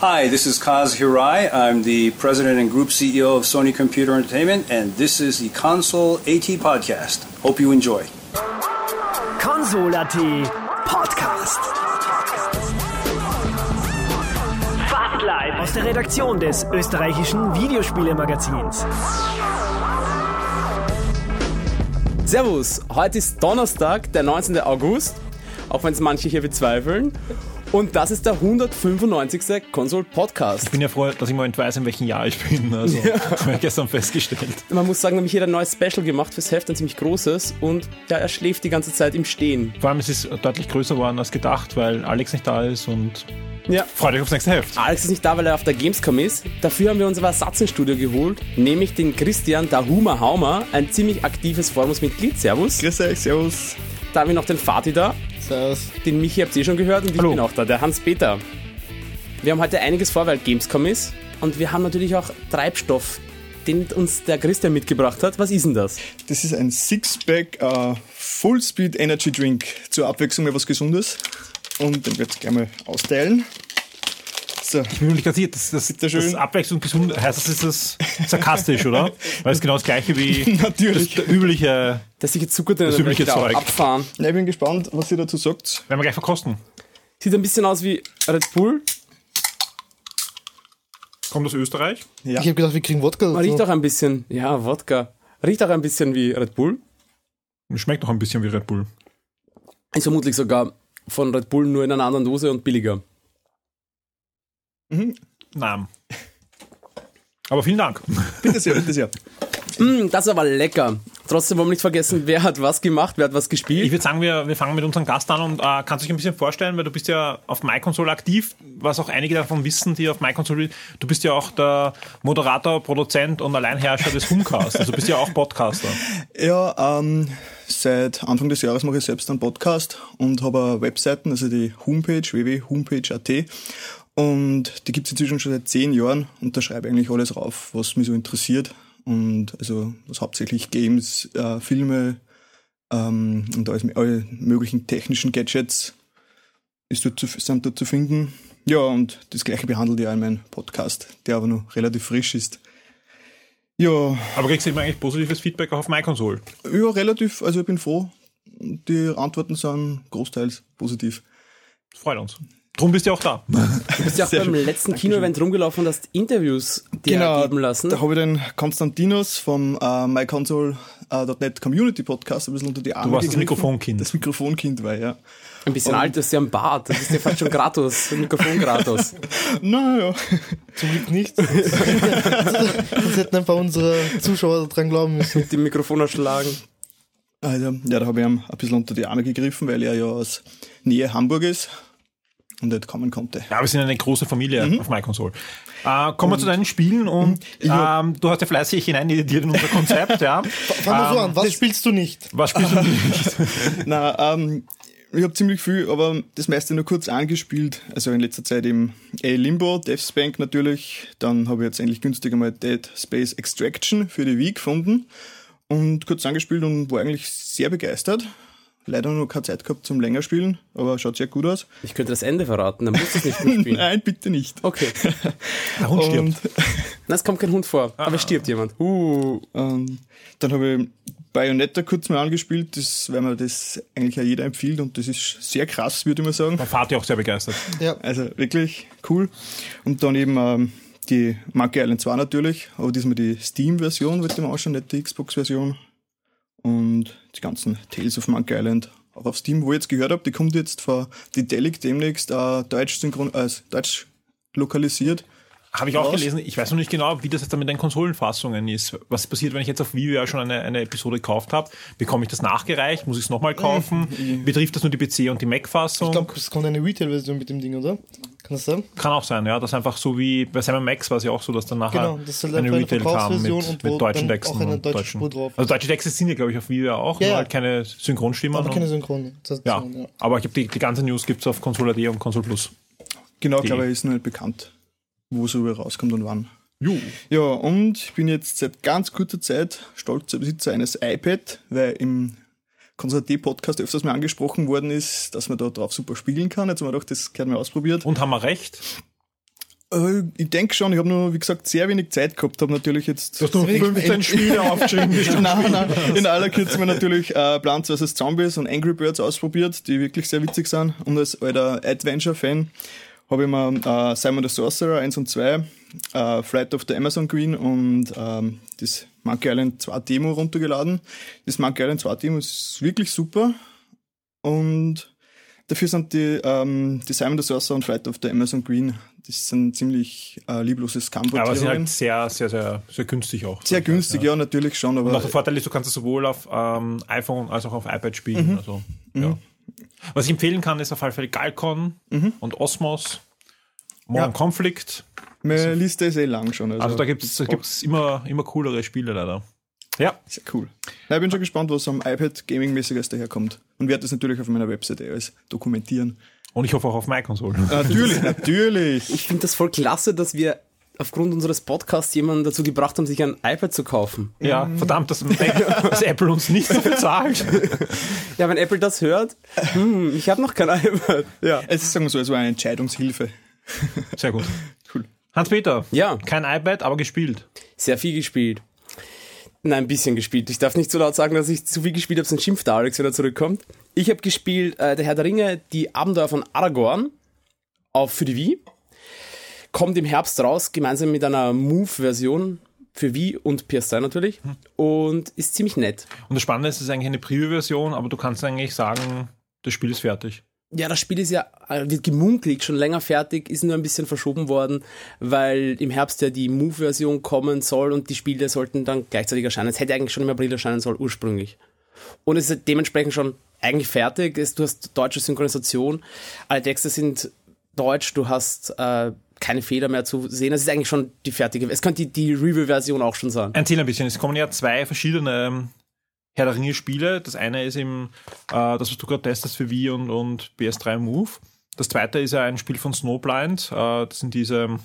Hi, this is Kaz Hirai. I'm the president and group CEO of Sony Computer Entertainment, and this is the Console AT Podcast. Hope you enjoy. Console.at Podcast. Fast live aus der Redaktion des österreichischen Videospielemagazins. Servus, heute ist Donnerstag, der 19. August, auch wenn es manche hier bezweifeln. Und das ist der 195. Console Podcast. Ich bin ja froh, dass ich mal nicht weiß, in welchem Jahr ich bin. Also, ja. habe ich gestern festgestellt. Man muss sagen, nämlich hier ein neues Special gemacht fürs Heft, ein ziemlich großes. Und ja, er schläft die ganze Zeit im Stehen. Vor allem, es ist deutlich größer geworden als gedacht, weil Alex nicht da ist und ja. Freut euch aufs nächste Heft. Alex ist nicht da, weil er auf der Gamescom ist. Dafür haben wir unser Ersatz ins Studio geholt, nämlich den Christian Dahuma Haumer, ein ziemlich aktives Forumsmitglied. Servus. Grüß euch, servus. Da haben wir noch den Fatih da. Servus. Den Michi habt ihr eh schon gehört und Hallo. ich bin auch da, der Hans-Peter. Wir haben heute einiges vor, weil Gamescom ist. Und wir haben natürlich auch Treibstoff, den uns der Christian mitgebracht hat. Was ist denn das? Das ist ein Sixpack uh, Full Speed Energy Drink. Zur Abwechslung mal was Gesundes. Und den werde ich gleich mal austeilen. So. Ich bin nämlich gerade das, das, das Abwechslung gesund heißt das ist das sarkastisch, oder? Weil es genau das gleiche wie Natürlich. das übliche, das Zucker das übliche Zeug. abfahren. Ja, ich bin gespannt, was ihr dazu sagt. Werden wir gleich verkosten. Sieht ein bisschen aus wie Red Bull. Kommt aus Österreich? Ja. Ich habe gedacht, wir kriegen Wodka. Man riecht auch ein bisschen, ja, Wodka. Riecht auch ein bisschen wie Red Bull. Schmeckt auch ein bisschen wie Red Bull. Ist vermutlich sogar von Red Bull nur in einer anderen Dose und billiger. Mhm. Nein. Aber vielen Dank. Bitte sehr, bitte sehr. Mm, das ist aber lecker. Trotzdem wollen wir nicht vergessen, wer hat was gemacht, wer hat was gespielt. Ich würde sagen, wir, wir fangen mit unserem Gast an und äh, kannst du dich ein bisschen vorstellen, weil du bist ja auf MyConsole aktiv, was auch einige davon wissen, die auf MyConsole, du bist ja auch der Moderator, Produzent und Alleinherrscher des Homecast, also du bist ja auch Podcaster. Ja, ähm, seit Anfang des Jahres mache ich selbst einen Podcast und habe Webseiten, also die Homepage www.homepage.at und die gibt es inzwischen schon seit zehn Jahren und da schreibe ich eigentlich alles rauf, was mich so interessiert. Und also das hauptsächlich Games, äh, Filme ähm, und alles, alle möglichen technischen Gadgets ist dort zu, sind dort zu finden. Ja, und das gleiche behandelt ja in meinem Podcast, der aber noch relativ frisch ist. Ja. Aber kriegst du immer eigentlich positives Feedback auch auf MyConsole? Ja, relativ. Also ich bin froh. Die Antworten sind großteils positiv. Das freut uns. Drum bist du auch da. Du bist ja auch beim schön. letzten Kino-Event rumgelaufen und hast Interviews dir genau, geben lassen. Da habe ich den Konstantinos vom äh, myconsole.net Community Podcast ein bisschen unter die Arme Du warst das gegriffen. Mikrofonkind. Das Mikrofonkind war, ja. Ein bisschen Und- alt, das ist ja ein Bart. Das ist ja fast schon gratis. Ein Mikrofon gratis. Naja. Zum Glück nicht. Sonst hätten ein paar unserer Zuschauer dran glauben müssen. Die Mikrofon erschlagen. Also, ja, da habe ich ihm ein bisschen unter die Arme gegriffen, weil er ja aus Nähe Hamburg ist und nicht kommen konnte. Ja, wir sind eine große Familie Mhm. auf MyConsole. Äh, kommen wir zu deinen Spielen und ähm, du hast ja fleißig hineineditiert in unser Konzept, ja. Fangen wir so an. Was spielst du nicht? Was spielst du nicht? Na, ähm, ich habe ziemlich viel, aber das meiste nur kurz angespielt. Also in letzter Zeit im A Limbo, Death's Bank natürlich. Dann habe ich jetzt endlich günstig einmal Dead Space Extraction für die Wii gefunden und kurz angespielt und war eigentlich sehr begeistert. Leider noch keine Zeit gehabt zum länger spielen, aber schaut sehr gut aus. Ich könnte das Ende verraten, dann musst du es nicht mitspielen. Nein, bitte nicht. Okay. Der Hund stirbt. Und Na, es kommt kein Hund vor, aber es stirbt jemand. Uh. Ähm, dann habe ich Bayonetta kurz mal angespielt, das, weil mir das eigentlich ja jeder empfiehlt und das ist sehr krass, würde ich mal sagen. Mein Vater auch sehr begeistert. Ja. Also wirklich cool. Und dann eben ähm, die Monkey Island 2 natürlich, aber diesmal die Steam-Version wird dem ausschauen, nicht die Xbox-Version. Und die ganzen Tales of Monkey Island auch auf Steam, wo ich jetzt gehört habe, die kommt jetzt von Dedelic demnächst äh, deutsch, äh, deutsch lokalisiert. Habe ich auch gelesen. Ich weiß noch nicht genau, wie das jetzt dann mit den Konsolenfassungen ist. Was passiert, wenn ich jetzt auf Wii U ja schon eine, eine Episode gekauft habe? Bekomme ich das nachgereicht? Muss ich es nochmal kaufen? Betrifft das nur die PC- und die Mac-Fassung? Ich glaube, es kommt eine Retail-Version mit dem Ding, oder? Kann das sein? Kann auch sein, ja. Das ist einfach so wie bei Sam Max war es ja auch so, dass dann nachher Genau, das halt eine Retail kam mit, und mit deutschen Texten. auch eine deutsche deutschen. Spur drauf. Also deutsche Texte sind ja, glaube ich, auf Wii U ja auch, Ja, nur halt keine Synchronstimmen. Aber und- keine Synchron. Ja. ja. aber ich habe die, die ganze News gibt's auf Console.at und Console Plus. Genau, glaube ich, ist noch nicht bekannt, wo so rauskommt und wann. Jo. Ja, und ich bin jetzt seit ganz kurzer Zeit stolzer Besitzer eines iPad, weil im Konzert-Podcast öfters mal angesprochen worden ist, dass man da drauf super spielen kann. Jetzt haben wir gedacht, das können wir ausprobiert. Und haben wir recht? Äh, ich denke schon, ich habe nur, wie gesagt, sehr wenig Zeit gehabt, habe natürlich jetzt... Du hast nur 15 Spiele aufgeschrieben. nein, nein, in aller Kürze mir natürlich äh, Plants vs. Zombies und Angry Birds ausprobiert, die wirklich sehr witzig sind. Und als alter Adventure-Fan habe ich mir äh, Simon the Sorcerer 1 und 2, äh, Flight of the Amazon Queen und ähm, das Monkey Island 2 Demo runtergeladen. Das Monkey Island 2 Demo ist wirklich super und dafür sind die, ähm, die Simon the Sorcerer und Flight of the Amazon Queen, das sind ziemlich äh, liebloses Campo. Aber sie sind halt sehr, sehr, sehr, sehr günstig auch. Sehr günstig, ja, natürlich schon. Aber Und auch der Vorteil ist, du kannst es sowohl auf ähm, iPhone als auch auf iPad spielen. Also, ja. Was ich empfehlen kann, ist auf alle Fälle Galcon und Osmos, Modern Ja. Conflict. meine Liste ist eh lang schon. Also, Also da gibt es da gibt's immer, immer coolere Spiele leider. Ja, Sehr cool. Ja, ich bin schon gespannt, was am iPad gaming-mäßiges daherkommt. Und werde das natürlich auf meiner Webseite alles dokumentieren. und ich hoffe auch auf MyConsole. Natürlich, natürlich. Ich finde das voll klasse, dass wir aufgrund unseres Podcasts jemanden dazu gebracht haben, sich ein iPad zu kaufen. Ja, verdammt, dass, dass Apple uns nicht so bezahlt. Ja, wenn Apple das hört, hm, ich habe noch kein iPad. Ja. Es ist, sagen wir so, es war eine Entscheidungshilfe. Sehr gut. Cool. Hans-Peter, Ja. kein iPad, aber gespielt. Sehr viel gespielt. Nein, ein bisschen gespielt. Ich darf nicht so laut sagen, dass ich zu viel gespielt habe, sonst schimpft der Alex, wenn er zurückkommt. Ich habe gespielt äh, Der Herr der Ringe, die Abenteuer von Aragorn auf, für die Wii. Kommt im Herbst raus, gemeinsam mit einer Move-Version für Wii und PS3 natürlich. Und ist ziemlich nett. Und das Spannende ist, es ist eigentlich eine Preview-Version, aber du kannst eigentlich sagen, das Spiel ist fertig. Ja, das Spiel ist ja, äh, wird gemunkelt, schon länger fertig, ist nur ein bisschen verschoben worden, weil im Herbst ja die Move-Version kommen soll und die Spiele sollten dann gleichzeitig erscheinen. Es hätte eigentlich schon im April erscheinen sollen, ursprünglich. Und es ist dementsprechend schon eigentlich fertig. Du hast deutsche Synchronisation, alle Texte sind deutsch, du hast äh, keine Fehler mehr zu sehen. Es ist eigentlich schon die fertige, es könnte die, die Review-Version auch schon sein. Erzähl ein bisschen, es kommen ja zwei verschiedene ähm, Herr der Ringe Spiele. Das eine ist eben äh, das, was du gerade testest für Wii und, und PS3 Move. Das zweite ist ja ein Spiel von Snowblind. Äh, das sind diese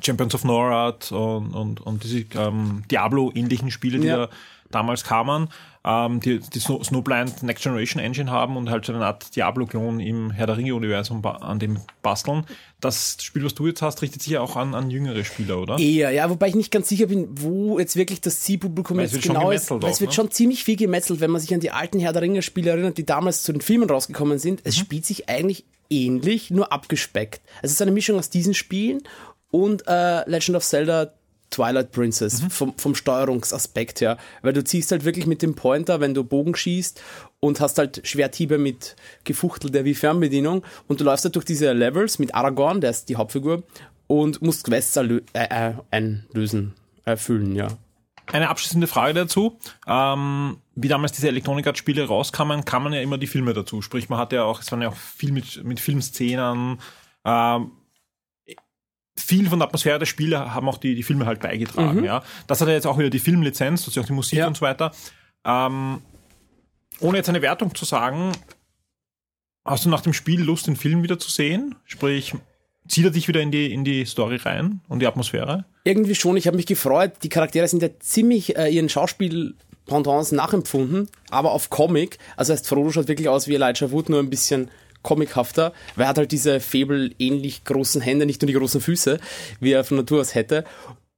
Champions of Norad und, und, und diese ähm, Diablo-ähnlichen Spiele, die Ja. da damals kamen, ähm, die, die Snow, Snowblind Next Generation Engine haben und halt so eine Art Diablo-Klon im Herr der Ringe-Universum an dem basteln. Das Spiel, was du jetzt hast, richtet sich ja auch an, an jüngere Spieler, oder? Eher, ja, wobei ich nicht ganz sicher bin, wo jetzt wirklich das Zielpublikum jetzt genau ist. Weil es wird ne? schon ziemlich viel gemetzelt, wenn man sich an die alten Herr der Ringe-Spiele erinnert, die damals zu den Filmen rausgekommen sind. Es spielt sich eigentlich ähnlich, nur abgespeckt. Es ist eine Mischung aus diesen Spielen und äh, Legend of Zelda Twilight Princess vom, vom Steuerungsaspekt her. Weil du ziehst halt wirklich mit dem Pointer, wenn du Bogen schießt und hast halt Schwerthiebe mit gefuchtelter wie Fernbedienung und du läufst halt durch diese Levels mit Aragorn, der ist die Hauptfigur, und musst Quests äh, äh, einlösen, erfüllen, ja. Eine abschließende Frage dazu. Ähm, wie damals diese Electronic Arts Spiele rauskamen, kamen ja immer die Filme dazu. Sprich, man hatte ja auch, es waren ja auch viel mit, mit Filmszenen. Ähm, viel von der Atmosphäre der Spiele haben auch die, die Filme halt beigetragen. Ja. Das hat ja jetzt auch wieder die Filmlizenz, das ist ja auch die Musik Ja. und so weiter. Ähm, ohne jetzt eine Wertung zu sagen, hast du nach dem Spiel Lust, den Film wieder zu sehen? Sprich, zieht er dich wieder in die, in die Story rein und die Atmosphäre? Irgendwie schon, ich habe mich gefreut. Die Charaktere sind ja ziemlich äh, ihren Schauspiel-Pendants nachempfunden, aber auf Comic. Also heißt Frodo schaut wirklich aus wie Elijah Wood, nur ein bisschen comichafter, weil er hat halt diese Fabel-ähnlich großen Hände, nicht nur die großen Füße, wie er von Natur aus hätte.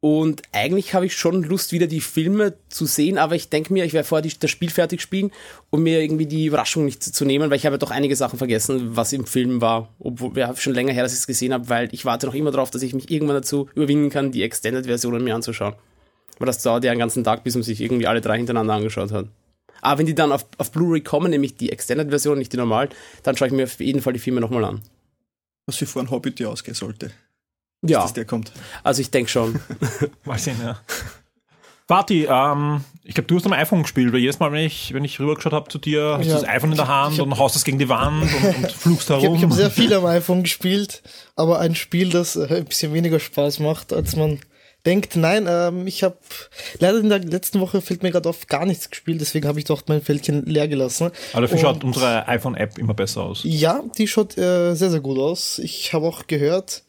Und eigentlich habe ich schon Lust, wieder die Filme zu sehen, aber ich denke mir, ich werde vorher die, das Spiel fertig spielen, um mir irgendwie die Überraschung nicht zu nehmen, weil ich habe ja doch einige Sachen vergessen, was im Film war, obwohl ja, schon länger her, dass ich es gesehen habe, weil ich warte noch immer darauf, dass ich mich irgendwann dazu überwinden kann, die Extended-Versionen mir anzuschauen. Aber das dauert ja einen ganzen Tag, bis man sich irgendwie alle drei hintereinander angeschaut hat. Aber wenn die dann auf, auf Blu-ray kommen, nämlich die Extended-Version, nicht die normal, dann schaue ich mir auf jeden Fall die Filme nochmal an. Was für vor ein Hobbit dir ausgehen sollte, dass Ja, der kommt. also ich denke schon. Mal sehen, ja. Vati, ähm, ich glaube, du hast am iPhone gespielt, weil jedes Mal, wenn ich, wenn ich rübergeschaut habe zu dir, hast Ja. du das iPhone in der Hand hab- und haust es gegen die Wand und, und flugst Ich habe herum. ich hab sehr viel am iPhone gespielt, aber ein Spiel, das äh, ein bisschen weniger Spaß macht, als man denkt. Nein, ähm, ich habe leider in der letzten Woche fällt mir gerade auf gar nichts gespielt, deswegen habe ich doch mein Fältchen leer gelassen. Aber dafür Und- schaut unsere iPhone-App immer besser aus. Ja, die schaut äh, sehr, sehr gut aus. Ich habe auch gehört,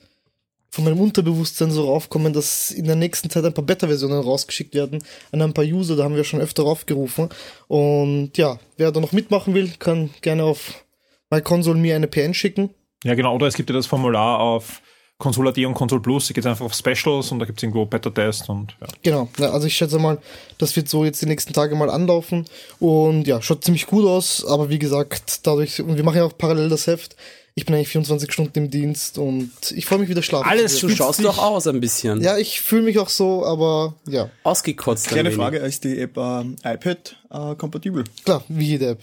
von meinem Unterbewusstsein so raufkommen, dass in der nächsten Zeit ein paar Beta-Versionen rausgeschickt werden an ein paar User, da haben wir schon öfter raufgerufen. Und ja, wer da noch mitmachen will, kann gerne auf MyConsole mir eine PN schicken. Ja, genau. Oder es gibt ja das Formular auf Console AD und Console Plus, ihr geht einfach auf Specials und da gibt es irgendwo Beta-Test und ja. Genau, ja, also ich schätze mal, das wird so jetzt die nächsten Tage mal anlaufen und ja, schaut ziemlich gut aus, aber wie gesagt, dadurch, und wir machen ja auch parallel das Heft, ich bin eigentlich 24 Stunden im Dienst und ich freue mich wieder schlafen. Alles Du schaust doch aus ein bisschen. Ja, ich fühle mich auch so, aber ja, Ausgekotzt. ein Kleine wenig. Frage, ist die App äh, iPad äh, kompatibel? klar, wie jede App.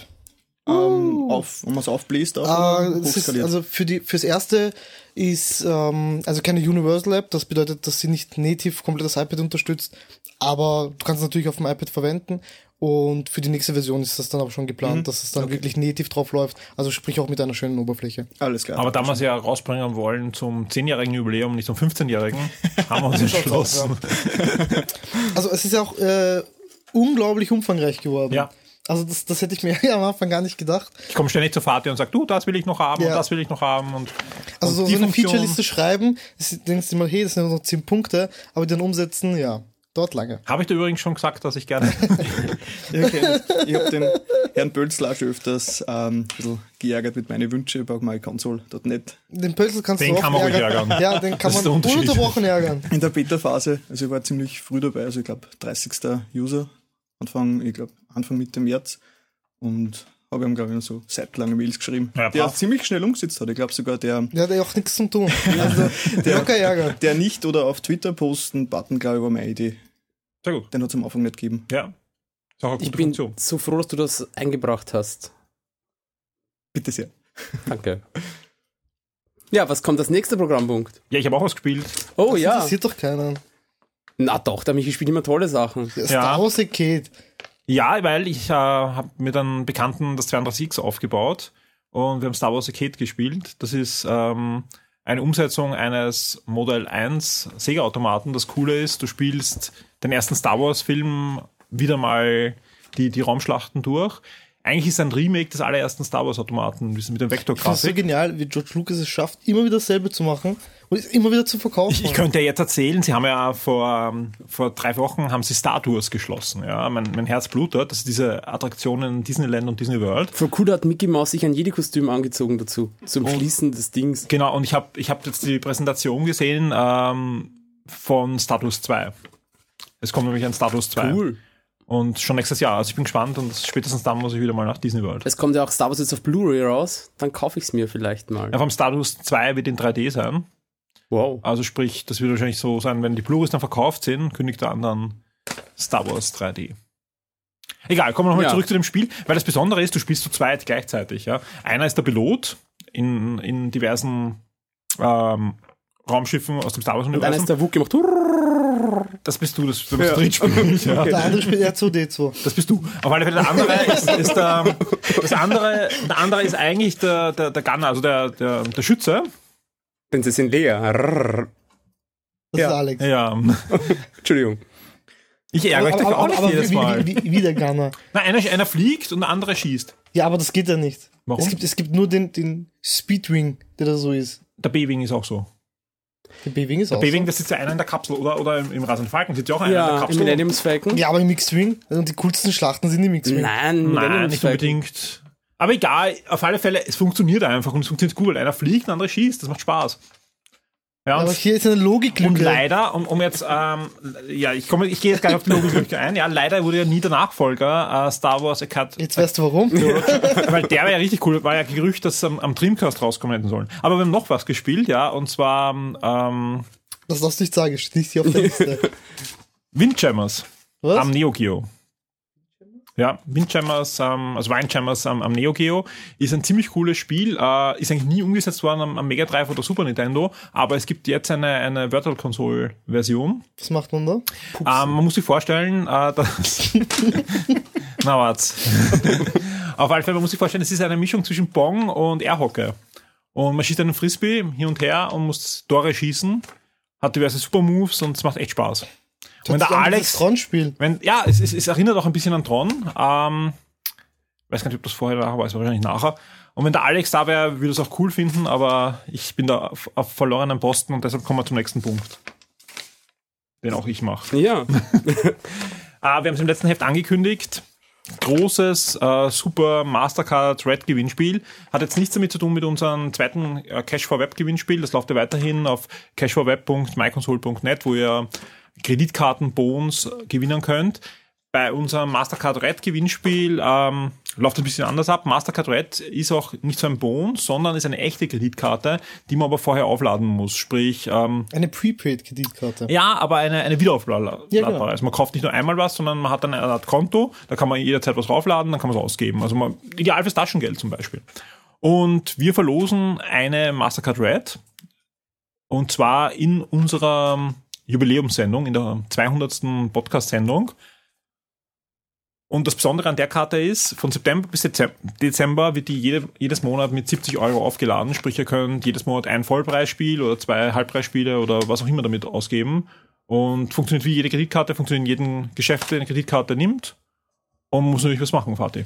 Ähm, auf, wenn man es aufbläst, auch oder das ist, hochskaliert? also für die fürs erste ist ähm, also keine Universal App, das bedeutet, dass sie nicht native komplett das iPad unterstützt, aber du kannst es natürlich auf dem iPad verwenden und für die nächste Version ist das dann aber schon geplant, dass es dann wirklich native drauf läuft, also sprich auch mit einer schönen Oberfläche. Alles klar. Aber da wir es ja rausbringen wollen zum 10-jährigen Jubiläum, nicht zum 15-jährigen, haben wir uns entschlossen. Also es ist ja auch äh, unglaublich umfangreich geworden. Ja. Also das, das hätte ich mir ja am Anfang gar nicht gedacht. Ich komme ständig zur Vati und sage, du, das will ich noch haben Ja. und das will ich noch haben. Und, Also und so, so eine Feature-Liste schreiben, das denkst du mal, hey, das sind nur noch 10 Punkte, aber dann umsetzen, ja, dauert lange. Habe ich dir übrigens schon gesagt, dass ich gerne. Okay. Ich habe den Herrn Bölzler auch schon öfters ähm, ein bisschen geärgert mit meinen Wünschen bei myconsole.net. Den Pölzel kannst Den du auch kann man ruhig ärgern. ärgern. Ja, den kann Das ist man ununterbrochen ärgern. In der Beta-Phase, also ich war ziemlich früh dabei, also ich glaube 30. User, Anfang, ich glaube Anfang Mitte März und habe ihm, glaube ich, so seitenlange Mails geschrieben, Ja, der ziemlich schnell umgesetzt hat. Ich glaube sogar der, Der hat ja auch nichts zum tun. Also, der ärgern. der nicht oder auf Twitter posten Button, glaube ich, war meine Idee. Sehr gut. Den hat es am Anfang nicht gegeben. Ja. Ist auch eine Ich gute bin Funktion. so froh, dass du das eingebracht hast. Bitte sehr. Danke. Ja, was kommt als nächster Programmpunkt? Ja, ich habe auch was gespielt. Oh Das ja. interessiert doch keinen. Na doch, der Michi spielt immer tolle Sachen. Der Ja. Star Wars Arcade. Ja, weil ich äh, habe mit einem Bekannten das 32X aufgebaut und wir haben Star Wars Arcade gespielt. Das ist ähm, eine Umsetzung eines Modell 1 Sega-Automaten. Das Coole ist, du spielst den ersten Star Wars-Film wieder mal die, die Raumschlachten durch. Eigentlich ist es ein Remake des allerersten Star Wars-Automaten mit dem Ich finde es so genial, wie George Lucas es schafft, immer wieder dasselbe zu machen und es immer wieder zu verkaufen. Ich, ich könnte ja jetzt erzählen, sie haben ja vor, ähm, vor drei Wochen haben sie Star Tours geschlossen. Ja, mein, mein Herz blutet. Das ist diese Attraktionen in Disneyland und Disney World. Voll cool, da hat Mickey Mouse sich ein Jedi-Kostüm angezogen dazu. Zum Schließen des Dings. Genau, und ich habe ich hab jetzt die Präsentation gesehen ähm, von Status 2. Es kommt nämlich ein Status 2. Cool. Und schon nächstes Jahr. Also ich bin gespannt und spätestens dann muss ich wieder mal nach Disney World. Es kommt ja auch Star Wars jetzt auf Blu-ray raus. Dann kaufe ich es mir vielleicht mal. Ja, vom Status 2 wird in 3D sein. Wow. Also sprich, das wird wahrscheinlich so sein, wenn die Blu-rays dann verkauft sind, kündigt er an dann Star Wars 3D. Egal, kommen wir nochmal Ja. zurück zu dem Spiel, weil das Besondere ist, du spielst zu zweit gleichzeitig. Ja? Einer ist der Pilot in, in diversen ähm, Raumschiffen aus dem Star Und einer Wars-Universum. ist der Wug gemacht. Das bist du, das, du bist drin spielen. Ja. Der andere spielt R2D2. Das bist du. Auf alle Fälle, der andere ist, ist der, das andere, der andere ist eigentlich der, der, der Gunner, also der, der, der Schütze. Prinzessin Lea. Rrrr. Das Ja. ist Alex. Ja. Entschuldigung. Ich ärgere mich aber, auch nicht aber jedes Mal. wie, wie, wie der Gunner. Na, einer, einer fliegt und der andere schießt. Ja, aber das geht ja nicht. Warum? Es gibt, es gibt nur den, den Speedwing, der da so ist. Der B-Wing ist auch so. Der B-Wing ist Der auch B-Wing, so. das sitzt ja einer in der Kapsel oder, oder im, im Rasenden Falken sitzt ja auch einer in der Ja, im Kapsel. Millennium Falcon. Ja, aber im Mixed-Wing. Und die coolsten Schlachten sind im Mixed-Wing. Nein, Nein, nicht unbedingt. Aber egal, auf alle Fälle, es funktioniert einfach und es funktioniert gut. Einer fliegt, der andere schießt, das macht Spaß. Ja, Aber und, hier ist eine und Logiklücke. leider, um, um jetzt, ähm, ja, ich komme, ich gehe jetzt gleich auf die Logiklücke ein. Ja, leider wurde ja nie der Nachfolger äh, Star Wars Academy, Jetzt weißt du warum. weil der war ja richtig cool. War ja Gerücht, dass am, am Dreamcast rauskommen hätten sollen. Aber wir haben noch was gespielt, ja, und zwar ähm, Das darfst du nicht sagen, nicht hier auf der Liste. Windjammers Was? am Neo Geo. Ja, Windjammers, ähm, also Windjammers am, am Neo Geo ist ein ziemlich cooles Spiel, äh, ist eigentlich nie umgesetzt worden am, am Mega Drive oder Super Nintendo, aber es gibt jetzt eine, eine Virtual Console Version. Was macht man da? Ähm, man muss sich vorstellen, äh, dass. Na, warte. Auf alle Fälle, man muss sich vorstellen, es ist eine Mischung zwischen Bong und Airhockey. Und man schießt einen Frisbee hin und her und muss Tore schießen, hat diverse Super Moves und es macht echt Spaß. Und wenn der Alex, Tron-Spiel. wenn, ja, es, es, es erinnert auch ein bisschen an Tron. Ähm, weiß gar nicht, ob das vorher oder nachher war, es war wahrscheinlich nachher. Und wenn der Alex da wäre, würde es auch cool finden, aber ich bin da auf, auf verlorenen Posten und deshalb kommen wir zum nächsten Punkt. Den auch ich mache. Ja. Äh, wir haben es im letzten Heft angekündigt. großes äh, Super Mastercard Red Gewinnspiel. Hat jetzt nichts damit zu tun mit unserem zweiten äh, Cash for Web Gewinnspiel. Das läuft ja weiterhin auf cashforweb.myconsole.net, wo ihr Kreditkartenbons gewinnen könnt. Bei unserem Mastercard Red Gewinnspiel ähm, läuft ein bisschen anders ab. Mastercard Red ist auch nicht so ein Bon, sondern ist eine echte Kreditkarte, die man aber vorher aufladen muss. Sprich, ähm, Eine Prepaid-Kreditkarte. ja, aber eine, eine wiederaufladbare. Ja, genau. Also man kauft nicht nur einmal was, sondern man hat dann eine Art Konto, da kann man jederzeit was raufladen, dann kann man es ausgeben. Also man, ideal fürs Taschengeld zum Beispiel. Und wir verlosen eine Mastercard Red und zwar in unserer Jubiläumssendung, in der 200. Podcast-Sendung. Und das Besondere an der Karte ist, von September bis Dezem- Dezember wird die jede, jedes Monat mit 70 Euro aufgeladen. Sprich, ihr könnt jedes Monat ein Vollpreisspiel oder zwei Halbpreisspiele oder was auch immer damit ausgeben. Und funktioniert wie jede Kreditkarte, funktioniert in jedem Geschäft, der eine Kreditkarte nimmt. Und man muss natürlich was machen, Fatih.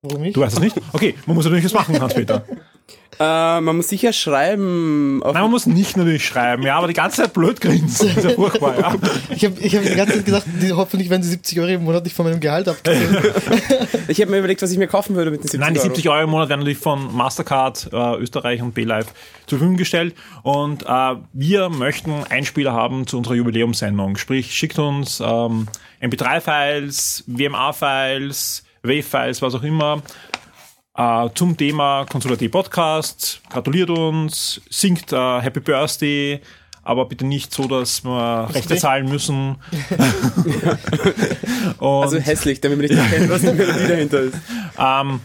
Warum nicht? Du weißt es nicht? Okay, man muss natürlich was machen, Hans-Peter. Äh, man muss sicher schreiben. Auf Nein, man muss nicht natürlich schreiben, ja, aber die ganze Zeit blöd grinsen. Das ist ja furchtbar, ja. Ich habe ich hab die ganze Zeit gedacht, die, hoffentlich werden die 70 Euro im Monat nicht von meinem Gehalt abgezogen. ich habe mir überlegt, was ich mir kaufen würde mit den 70 Nein, die Euro. 70 Euro im Monat werden natürlich von Mastercard äh, Österreich und BeLive zur Verfügung gestellt. Und äh, wir möchten Einspieler haben zu unserer Jubiläumssendung. Sprich, schickt uns ähm, MP3-Files, WMA-Files, Wave-Files, was auch immer, äh, zum Thema Konsulativ Podcast. Gratuliert uns, singt äh, Happy Birthday, aber bitte nicht so, dass wir Rechte zahlen müssen. Also hässlich, damit man nicht erkennt, was die Melodie dahinter ist. ähm,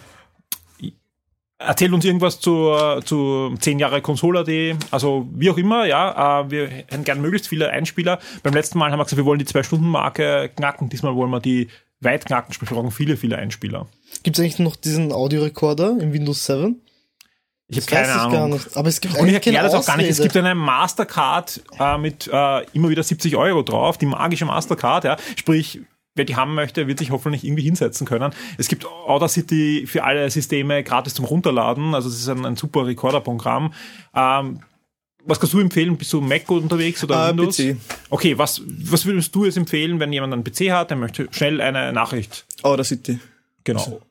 erzählt uns irgendwas zu, zu 10 Jahre Console.at, also wie auch immer, ja, äh, wir hätten gern möglichst viele Einspieler. Beim letzten Mal haben wir gesagt, wir wollen die Zwei-Stunden-Marke knacken, diesmal wollen wir die weit knacken, sprich wir brauchen viele, viele Einspieler. Gibt es eigentlich noch diesen Audiorekorder in Windows 7? Ich habe keine Ahnung. gar nicht. Aber es gibt Und ich erkläre das auch gar nicht. Es gibt eine Mastercard äh, mit äh, immer wieder 70 Euro drauf, die magische Mastercard, ja. Sprich, wer die haben möchte, wird sich hoffentlich irgendwie hinsetzen können. Es gibt Audacity für alle Systeme gratis zum Runterladen. Also es ist ein, ein super Recorder-Programm. Ähm, was kannst du empfehlen? Bist du Mac unterwegs oder Äh, Windows? PC. Okay, was, was würdest du jetzt empfehlen, wenn jemand einen PC hat, der möchte schnell eine Nachricht? Audacity. Genau.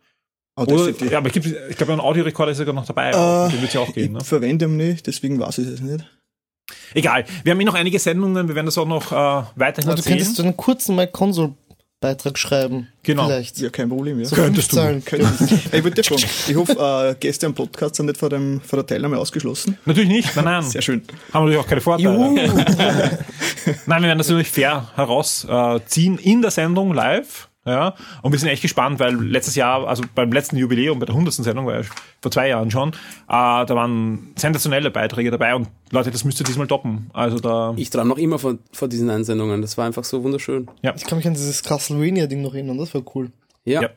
Oder, Audacity. ja, aber ich, ich glaube, ein Audiorekorder ist sogar noch dabei. Äh, Den wird ja auch gehen. Ne? Ich verwende ihn nicht, deswegen weiß ich es nicht. Egal. Wir haben eh noch einige Sendungen, wir werden das auch noch äh, weiterhin Aber du könntest erzählen. so einen kurzen My Console Beitrag schreiben. Genau. Vielleicht. Ja, kein Problem, ja. So Könntest du. Zahlen. Ich wollte dir fragen, ich hoffe, äh, Gäste am Podcast sind nicht vor, dem, vor der Teilnahme ausgeschlossen. Natürlich nicht, nein, nein. Sehr schön. Haben natürlich auch keine Vorteile. nein, wir werden das natürlich fair herausziehen in der Sendung live. Ja, und wir sind echt gespannt, weil letztes Jahr, also beim letzten Jubiläum, bei der 100. Sendung, war ja vor zwei Jahren schon, äh, da waren sensationelle Beiträge dabei und Leute, das müsst ihr diesmal toppen. Also da, Ich träume noch immer vor, vor diesen Einsendungen. Das war einfach so wunderschön. Ich kann mich an dieses Castlevania-Ding noch erinnern, das war cool. Ja. Ja.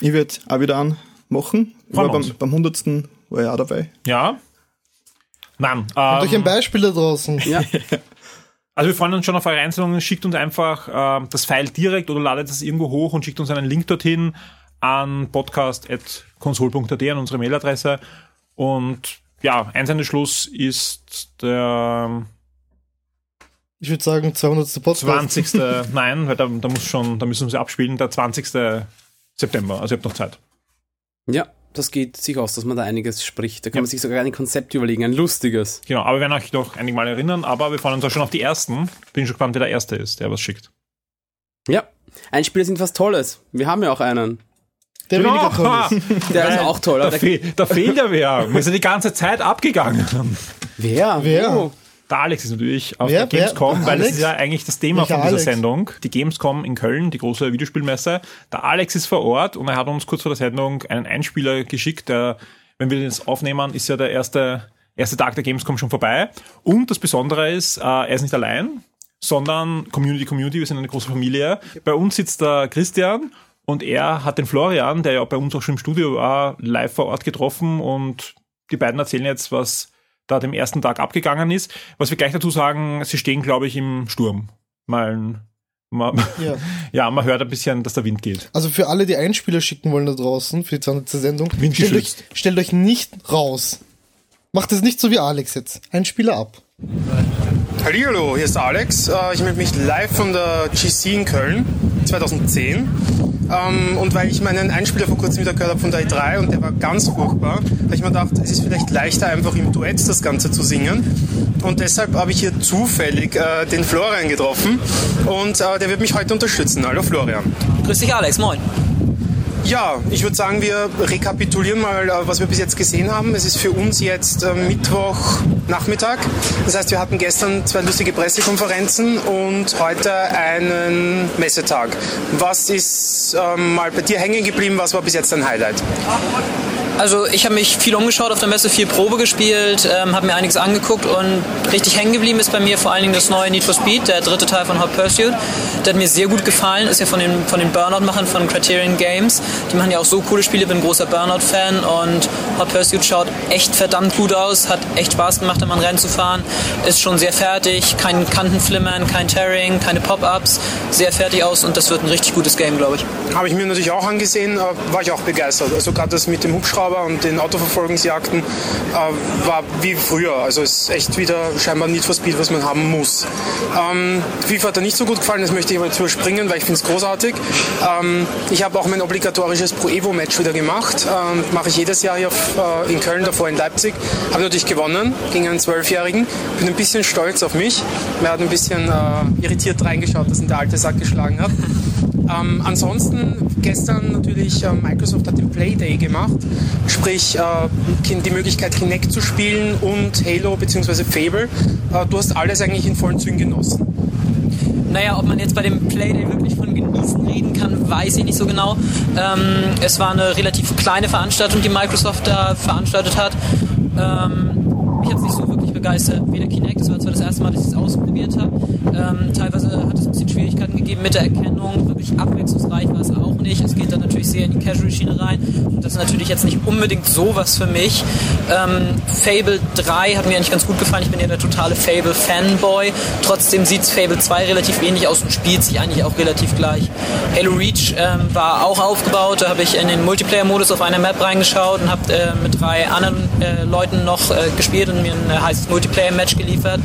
Ich werde auch wieder anmachen. War beim, beim 100. war ich auch dabei. ja. Nein, Habt euch ein ähm, Beispiel da draußen. Ja. also wir freuen uns schon auf eure Einsendungen. Schickt uns einfach äh, das File direkt oder ladet es irgendwo hoch und schickt uns einen Link dorthin an podcast.consol.at an unsere Mailadresse. Und ja, Einsendeschluss ist der Ich würde sagen, 200. Podcast. 20. Nein, weil da, da muss schon, da müssen wir sie abspielen, der 20. September. Also ihr habt noch Zeit. ja, das geht sich aus, dass man da einiges spricht. Da kann man sich sogar ein Konzept überlegen, ein lustiges. Genau, aber wir werden euch noch einige Mal erinnern, aber wir freuen uns auch schon auf die ersten. Bin schon gespannt, wer der Erste ist, der was schickt. Ja. Einspieler sind was Tolles. Wir haben ja auch einen. Der weniger toll ist. Der ist auch toll. Da, fe da fehlt ja wer. Wir sind die ganze Zeit abgegangen. wer? Wer? Wo? Der Alex ist natürlich auf Wer? der Gamescom, Wer? weil das Alex? ist ja eigentlich das Thema Welcher von dieser Alex? Sendung. Die Gamescom in Köln, die große Videospielmesse. Der Alex ist vor Ort und er hat uns kurz vor der Sendung einen Einspieler geschickt, der, wenn wir das aufnehmen, ist ja der erste, erste Tag der Gamescom schon vorbei. Und das Besondere ist, äh, er ist nicht allein, sondern Community Community, wir sind eine große Familie. Bei uns sitzt der Christian und er hat den Florian, der ja bei uns auch schon im Studio war, live vor Ort getroffen und die beiden erzählen jetzt, was da dem ersten Tag abgegangen ist. Was wir gleich dazu sagen, sie stehen, glaube ich, im Sturm. Mal, mal Ja. ja, man hört ein bisschen, dass der Wind geht. Also für alle, die Einspieler schicken wollen da draußen, für die 200. Sendung, stellt euch, stellt euch nicht raus. Macht es nicht so wie Alex jetzt. Einspieler ab. Hallo, hier ist Alex. Äh, Ich melde mich live von der GC in Köln. 2010. Ähm, und weil ich meinen Einspieler vor kurzem wieder gehört habe von der E3 und der war ganz furchtbar, habe ich mir gedacht, es ist vielleicht leichter, einfach im Duett das Ganze zu singen. Und deshalb habe ich hier zufällig äh, den Florian getroffen und äh, der wird mich heute unterstützen. Hallo Florian. Grüß dich Alex, moin. Ja, ich würde sagen, wir rekapitulieren mal, äh, was wir bis jetzt gesehen haben. Es ist für uns jetzt äh, Mittwochnachmittag. Das heißt, wir hatten gestern zwei lustige Pressekonferenzen und heute einen Messetag. Was ist ähm, mal bei dir hängen geblieben? Was war bis jetzt dein Highlight? Also ich habe mich viel umgeschaut auf der Messe, viel Probe gespielt, ähm, habe mir einiges angeguckt und richtig hängen geblieben ist bei mir vor allen Dingen das neue Need for Speed, der dritte Teil von Hot Pursuit. Der hat mir sehr gut gefallen, ist ja von den, von den Burnout-Machern von Criterion Games. Die machen ja auch so coole Spiele, bin großer Burnout-Fan und Hot Pursuit schaut echt verdammt gut aus, hat echt Spaß gemacht, am Rennen zu fahren, ist schon sehr fertig, kein Kantenflimmern, kein Tearing, keine Pop-Ups, sehr fertig aus und das wird ein richtig gutes Game, glaube ich. Habe ich mir natürlich auch angesehen, äh, war ich auch begeistert. Also gerade das mit dem Hubschrauber und den Autoverfolgungsjagden äh, war wie früher. Also ist echt wieder scheinbar Need for Speed, was man haben muss. Ähm, FIFA hat er nicht so gut gefallen, das möchte ich aber jetzt überspringen, weil ich finde es großartig. Ähm, ich habe auch mein obligatorisches Pro Evo Match wieder gemacht. Ähm, Mache ich jedes Jahr hier äh, in Köln, davor in Leipzig. Habe natürlich gewonnen gegen einen Zwölfjährigen. Bin ein bisschen stolz auf mich. Mir hat ein bisschen äh, irritiert reingeschaut, dass ihn der alte Sack geschlagen hat. Ähm, ansonsten gestern natürlich äh, Microsoft hat den Playday gemacht, sprich äh, die Möglichkeit Kinect zu spielen und Halo bzw. Fable. Äh, du hast alles eigentlich in vollen Zügen genossen. Naja, ob man jetzt bei dem Playday wirklich von genießen reden kann, weiß ich nicht so genau. Ähm, es war eine relativ kleine Veranstaltung, die Microsoft da veranstaltet hat. Ähm, mich es nicht so wirklich begeistert, weder Kinect, das war zwar das erste Mal, dass ich es ausprobiert habe. Ähm, teilweise hat es ein bisschen Schwierigkeiten gegeben mit der Erkennung, wirklich abwechslungsreich war es auch nicht. Es geht dann natürlich sehr in die Casual-Schiene rein und das ist natürlich jetzt nicht unbedingt sowas für mich. Ähm, Fable 3 hat mir eigentlich ganz gut gefallen, ich bin ja der totale Fable-Fanboy. Trotzdem sieht Fable 2 relativ ähnlich aus und spielt sich eigentlich auch relativ gleich. Halo Reach ähm, war auch aufgebaut, da habe ich in den Multiplayer-Modus auf einer Map reingeschaut und habe äh, drei anderen äh, Leuten noch äh, gespielt und mir ein äh, heißes Multiplayer-Match geliefert.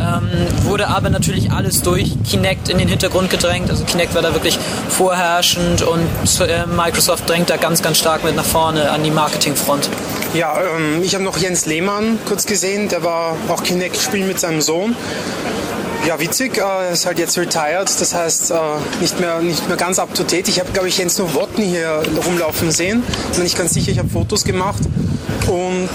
Ähm, wurde aber natürlich alles durch Kinect in den Hintergrund gedrängt. Also Kinect war da wirklich vorherrschend und äh, Microsoft drängt da ganz, ganz stark mit nach vorne an die Marketingfront. Ja, ähm, ich habe noch Jens Lehmann kurz gesehen, der war auch Kinect spielen mit seinem Sohn. Ja, witzig, äh, er ist halt jetzt retired, das heißt äh, nicht, mehr, nicht mehr ganz up to date. Ich habe, glaube ich, Jens Nowotny hier rumlaufen sehen. Bin ich ganz sicher, ich habe Fotos gemacht. Und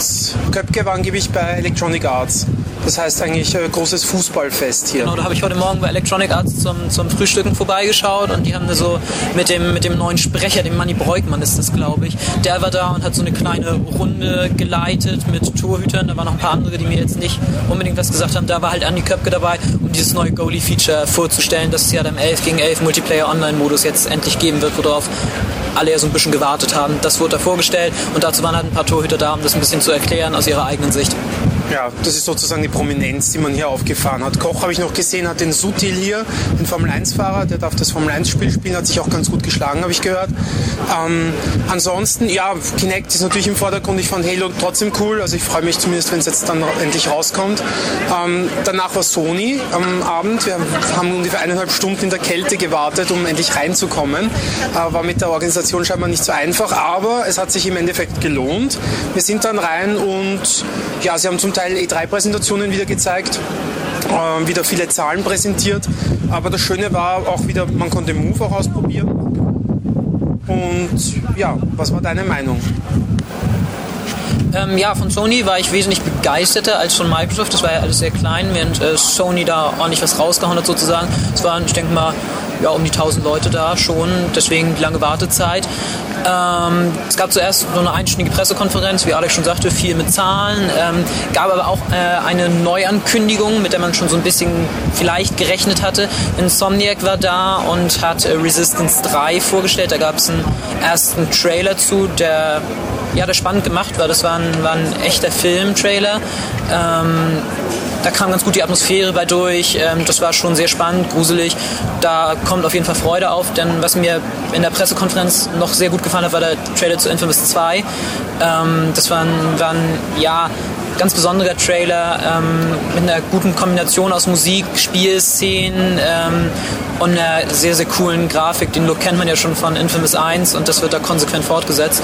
Köpke war angeblich bei Electronic Arts. Das heißt eigentlich äh, großes Fußballfest hier. Genau, da habe ich heute Morgen bei Electronic Arts zum, zum Frühstücken vorbeigeschaut und die haben da so mit dem, mit dem neuen Sprecher, dem Manny Breukmann ist das, glaube ich, der war da und hat so eine kleine Runde geleitet mit Torhütern. Da waren noch ein paar andere, die mir jetzt nicht unbedingt was gesagt haben. Da war halt Andi Köpke dabei, um dieses neue Goalie-Feature vorzustellen, das es ja dann 11 gegen 11 Multiplayer-Online-Modus jetzt endlich geben wird, worauf alle ja so ein bisschen gewartet haben. Das wurde da vorgestellt und dazu waren halt ein paar Torhüter da, um das ein bisschen zu erklären aus ihrer eigenen Sicht. Ja, das ist sozusagen die Prominenz, die man hier aufgefahren hat. Koch habe ich noch gesehen, hat den Sutil hier, den Formel-1-Fahrer, der darf das Formel-1-Spiel spielen, hat sich auch ganz gut geschlagen, habe ich gehört. Ähm, ansonsten, ja, Kinect ist natürlich im Vordergrund. Ich fand Halo trotzdem cool, also ich freue mich zumindest, wenn es jetzt dann endlich rauskommt. Ähm, danach war Sony am Abend. Wir haben ungefähr eineinhalb Stunden in der Kälte gewartet, um endlich reinzukommen. Äh, war mit der Organisation scheinbar nicht so einfach, aber es hat sich im Endeffekt gelohnt. Wir sind dann rein und ja, sie haben zum Teil E3-Präsentationen wieder gezeigt, äh, wieder viele Zahlen präsentiert. Aber das Schöne war auch wieder, man konnte Move auch ausprobieren. Und ja, was war deine Meinung? Ähm, ja, von Sony war ich wesentlich begeisterter als von Microsoft. Das war ja alles sehr klein, während äh, Sony da ordentlich was rausgehauen hat sozusagen. Es waren, ich denke mal, ja, um die 1000 Leute da schon, deswegen die lange Wartezeit. Ähm, es gab zuerst so eine einstündige Pressekonferenz, wie Alex schon sagte, viel mit Zahlen. Ähm, gab aber auch äh, eine Neuankündigung, mit der man schon so ein bisschen vielleicht gerechnet hatte. Insomniac war da und hat äh, Resistance 3 vorgestellt. Da gab es einen ersten Trailer zu, der ja, der spannend gemacht war. Das war ein, war ein echter Film-Trailer. Ähm, da kam ganz gut die Atmosphäre bei durch. Ähm, das war schon sehr spannend, gruselig. Da kommt auf jeden Fall Freude auf, denn was mir in der Pressekonferenz noch sehr gut gefallen hat, war der Trailer zu Infamous 2. Ähm, das war ein, war ein ja, ganz besonderer Trailer ähm, mit einer guten Kombination aus Musik, Spielszenen ähm, und einer sehr, sehr coolen Grafik. Den Look kennt man ja schon von Infamous 1 und das wird da konsequent fortgesetzt.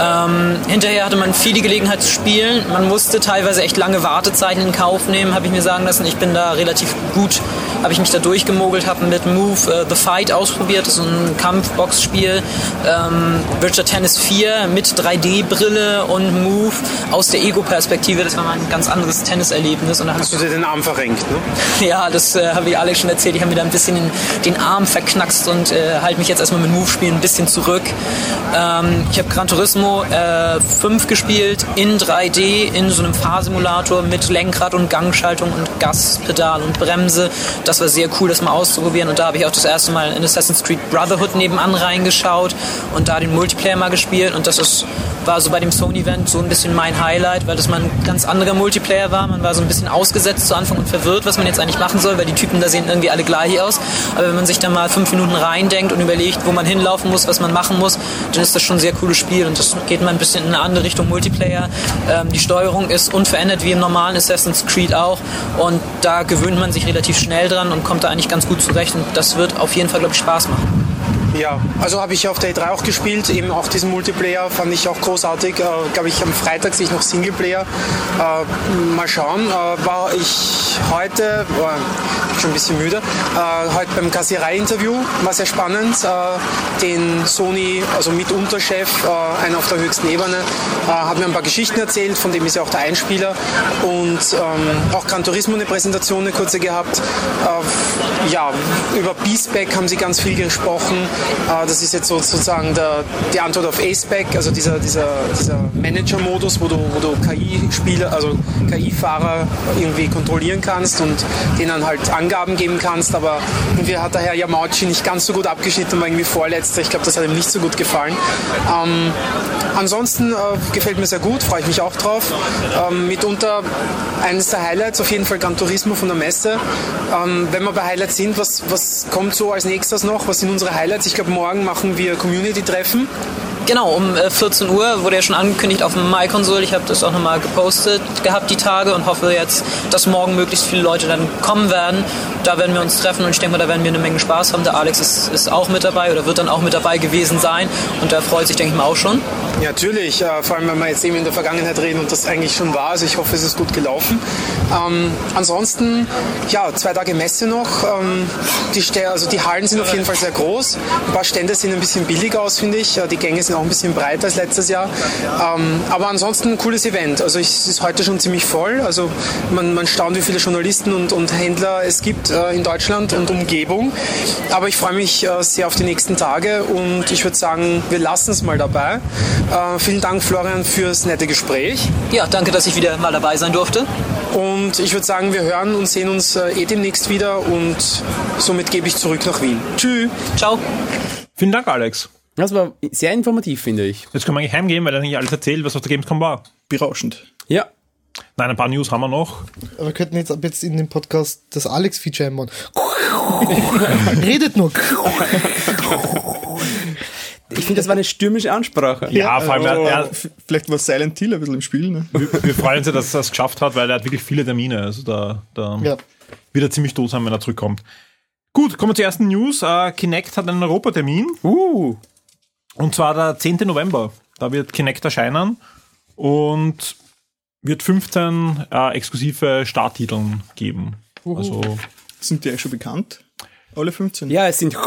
Ähm, hinterher hatte man viel die Gelegenheit zu spielen. Man musste teilweise echt lange Wartezeiten in Kauf nehmen, habe ich mir sagen lassen. Ich bin da relativ gut, habe ich mich da durchgemogelt, habe mit Move äh, The Fight ausprobiert. Das ist ein Kampfboxspiel. Ähm, Virtual Tennis 4 mit 3D-Brille und Move aus der Ego-Perspektive. Das war mal ein ganz anderes Tenniserlebnis. Und da Hast du dir den Arm verrenkt, ne? ja, das äh, habe ich Alex schon erzählt. Ich habe mir da ein bisschen den, den Arm verknackst und äh, halte mich jetzt erstmal mit Move-Spielen ein bisschen zurück. Ähm, ich habe Gran Turismo äh, 5 gespielt in 3D in so einem Fahrsimulator mit Lenkrad und Gangschaltung und Gaspedal und Bremse. Das war sehr cool, das mal auszuprobieren. Und da habe ich auch das erste Mal in Assassin's Creed Brotherhood nebenan reingeschaut und da den Multiplayer mal gespielt. Und das ist, war so bei dem Sony-Event so ein bisschen mein Highlight, weil das mal ein ganz anderer Multiplayer war. Man war so ein bisschen ausgesetzt zu Anfang und verwirrt, was man jetzt eigentlich machen soll, weil die Typen da sehen irgendwie alle gleich aus. Aber wenn man sich da mal fünf Minuten reindenkt und überlegt, wo man hinlaufen muss, was man machen muss, dann ist das schon ein sehr cooles Spiel und das geht mal ein bisschen in eine andere Richtung Multiplayer. Ähm, die Steuerung ist unverändert wie im normalen Assassin's Creed auch und da gewöhnt man sich relativ schnell dran und kommt da eigentlich ganz gut zurecht und das wird auf jeden Fall, glaube ich, Spaß machen. Ja, also habe ich auf der E3 auch gespielt, eben auch diesen Multiplayer fand ich auch großartig. Äh, Glaube ich, am Freitag sehe ich noch Singleplayer. Äh, mal schauen. Äh, war ich heute, war schon ein bisschen müde, äh, heute beim Kassierei-Interview, war sehr spannend. Äh, den Sony, also Mitunterchef, äh, einer auf der höchsten Ebene, hat mir ein paar Geschichten erzählt, von dem ist ja auch der Einspieler. Und ähm, auch Gran Turismo eine Präsentation, eine kurze gehabt. Ja, über B-Spec haben sie ganz viel gesprochen. Äh, das ist jetzt so, sozusagen der, die Antwort auf A-Spec, also dieser, dieser, dieser Manager-Modus, wo du, wo du KI-Spieler, also KI-Fahrer irgendwie kontrollieren kannst und denen halt Angaben geben kannst. Aber irgendwie hat der Herr Yamauchi nicht ganz so gut abgeschnitten, war irgendwie vorletzter. Ich glaube, das hat ihm nicht so gut gefallen. Ähm, ansonsten äh, gefällt mir sehr gut, freue ich mich auch drauf. Ähm, mitunter eines der Highlights, auf jeden Fall Gran Turismo von der Messe. Ähm, wenn wir bei Highlights sind, was, was kommt so als nächstes noch? Was sind unsere Highlights? Ich glaube, morgen machen wir Community-Treffen. Genau, um äh, 14 Uhr wurde ja schon angekündigt auf dem MyConsole. Ich habe das auch nochmal gepostet gehabt die Tage und hoffe jetzt, dass morgen möglichst viele Leute dann kommen werden. Da werden wir uns treffen und ich denke mal, da werden wir eine Menge Spaß haben. Der Alex ist, ist auch mit dabei oder wird dann auch mit dabei gewesen sein und der freut sich, denke ich mal, auch schon. Ja, natürlich, äh, vor allem wenn wir jetzt eben in der Vergangenheit reden und das eigentlich schon war. Also ich hoffe, es ist gut gelaufen. Ähm, ansonsten, ja, zwei Tage Messe noch. Ähm, die, also die Hallen sind auf jeden Fall sehr groß. Ein paar Stände sehen ein bisschen billig aus, finde ich. Die Gänge sind auch ein bisschen breiter als letztes Jahr. Ähm, aber ansonsten ein cooles Event. Also es ist heute schon ziemlich voll. Also man, man staunt, wie viele Journalisten und, und Händler es gibt äh, in Deutschland und Umgebung. Aber ich freue mich äh, sehr auf die nächsten Tage und ich würde sagen, wir lassen es mal dabei. Äh, vielen Dank, Florian, fürs nette Gespräch. Ja, danke, dass ich wieder mal dabei sein durfte. Und ich würde sagen, wir hören und sehen uns eh demnächst wieder und somit gebe ich zurück nach Wien. Tschüss. Ciao. Vielen Dank, Alex. Das war sehr informativ, finde ich. Jetzt können wir eigentlich heimgehen, weil er nicht alles erzählt, was auf der Gamescom war. Berauschend. Ja. Nein, ein paar News haben wir noch. Aber wir könnten jetzt ab jetzt in dem Podcast das Alex-Feature einbauen. Redet nur. Ich finde, das war eine stürmische Ansprache. Ja, vor allem, er, er, F- Vielleicht war Silent Hill ein bisschen im Spiel, ne? wir, wir freuen uns ja, dass er es geschafft hat, weil er hat wirklich viele Termine. Also da, da Ja. wird er ziemlich tot sein, wenn er zurückkommt. Gut, kommen wir zur ersten News. Äh, Kinect hat einen Europatermin. Uh. Und zwar der 10. November. Da wird Kinect erscheinen und wird 15 äh, exklusive Starttiteln geben. Also Sind die eigentlich schon bekannt? Alle 15? Ja, es sind.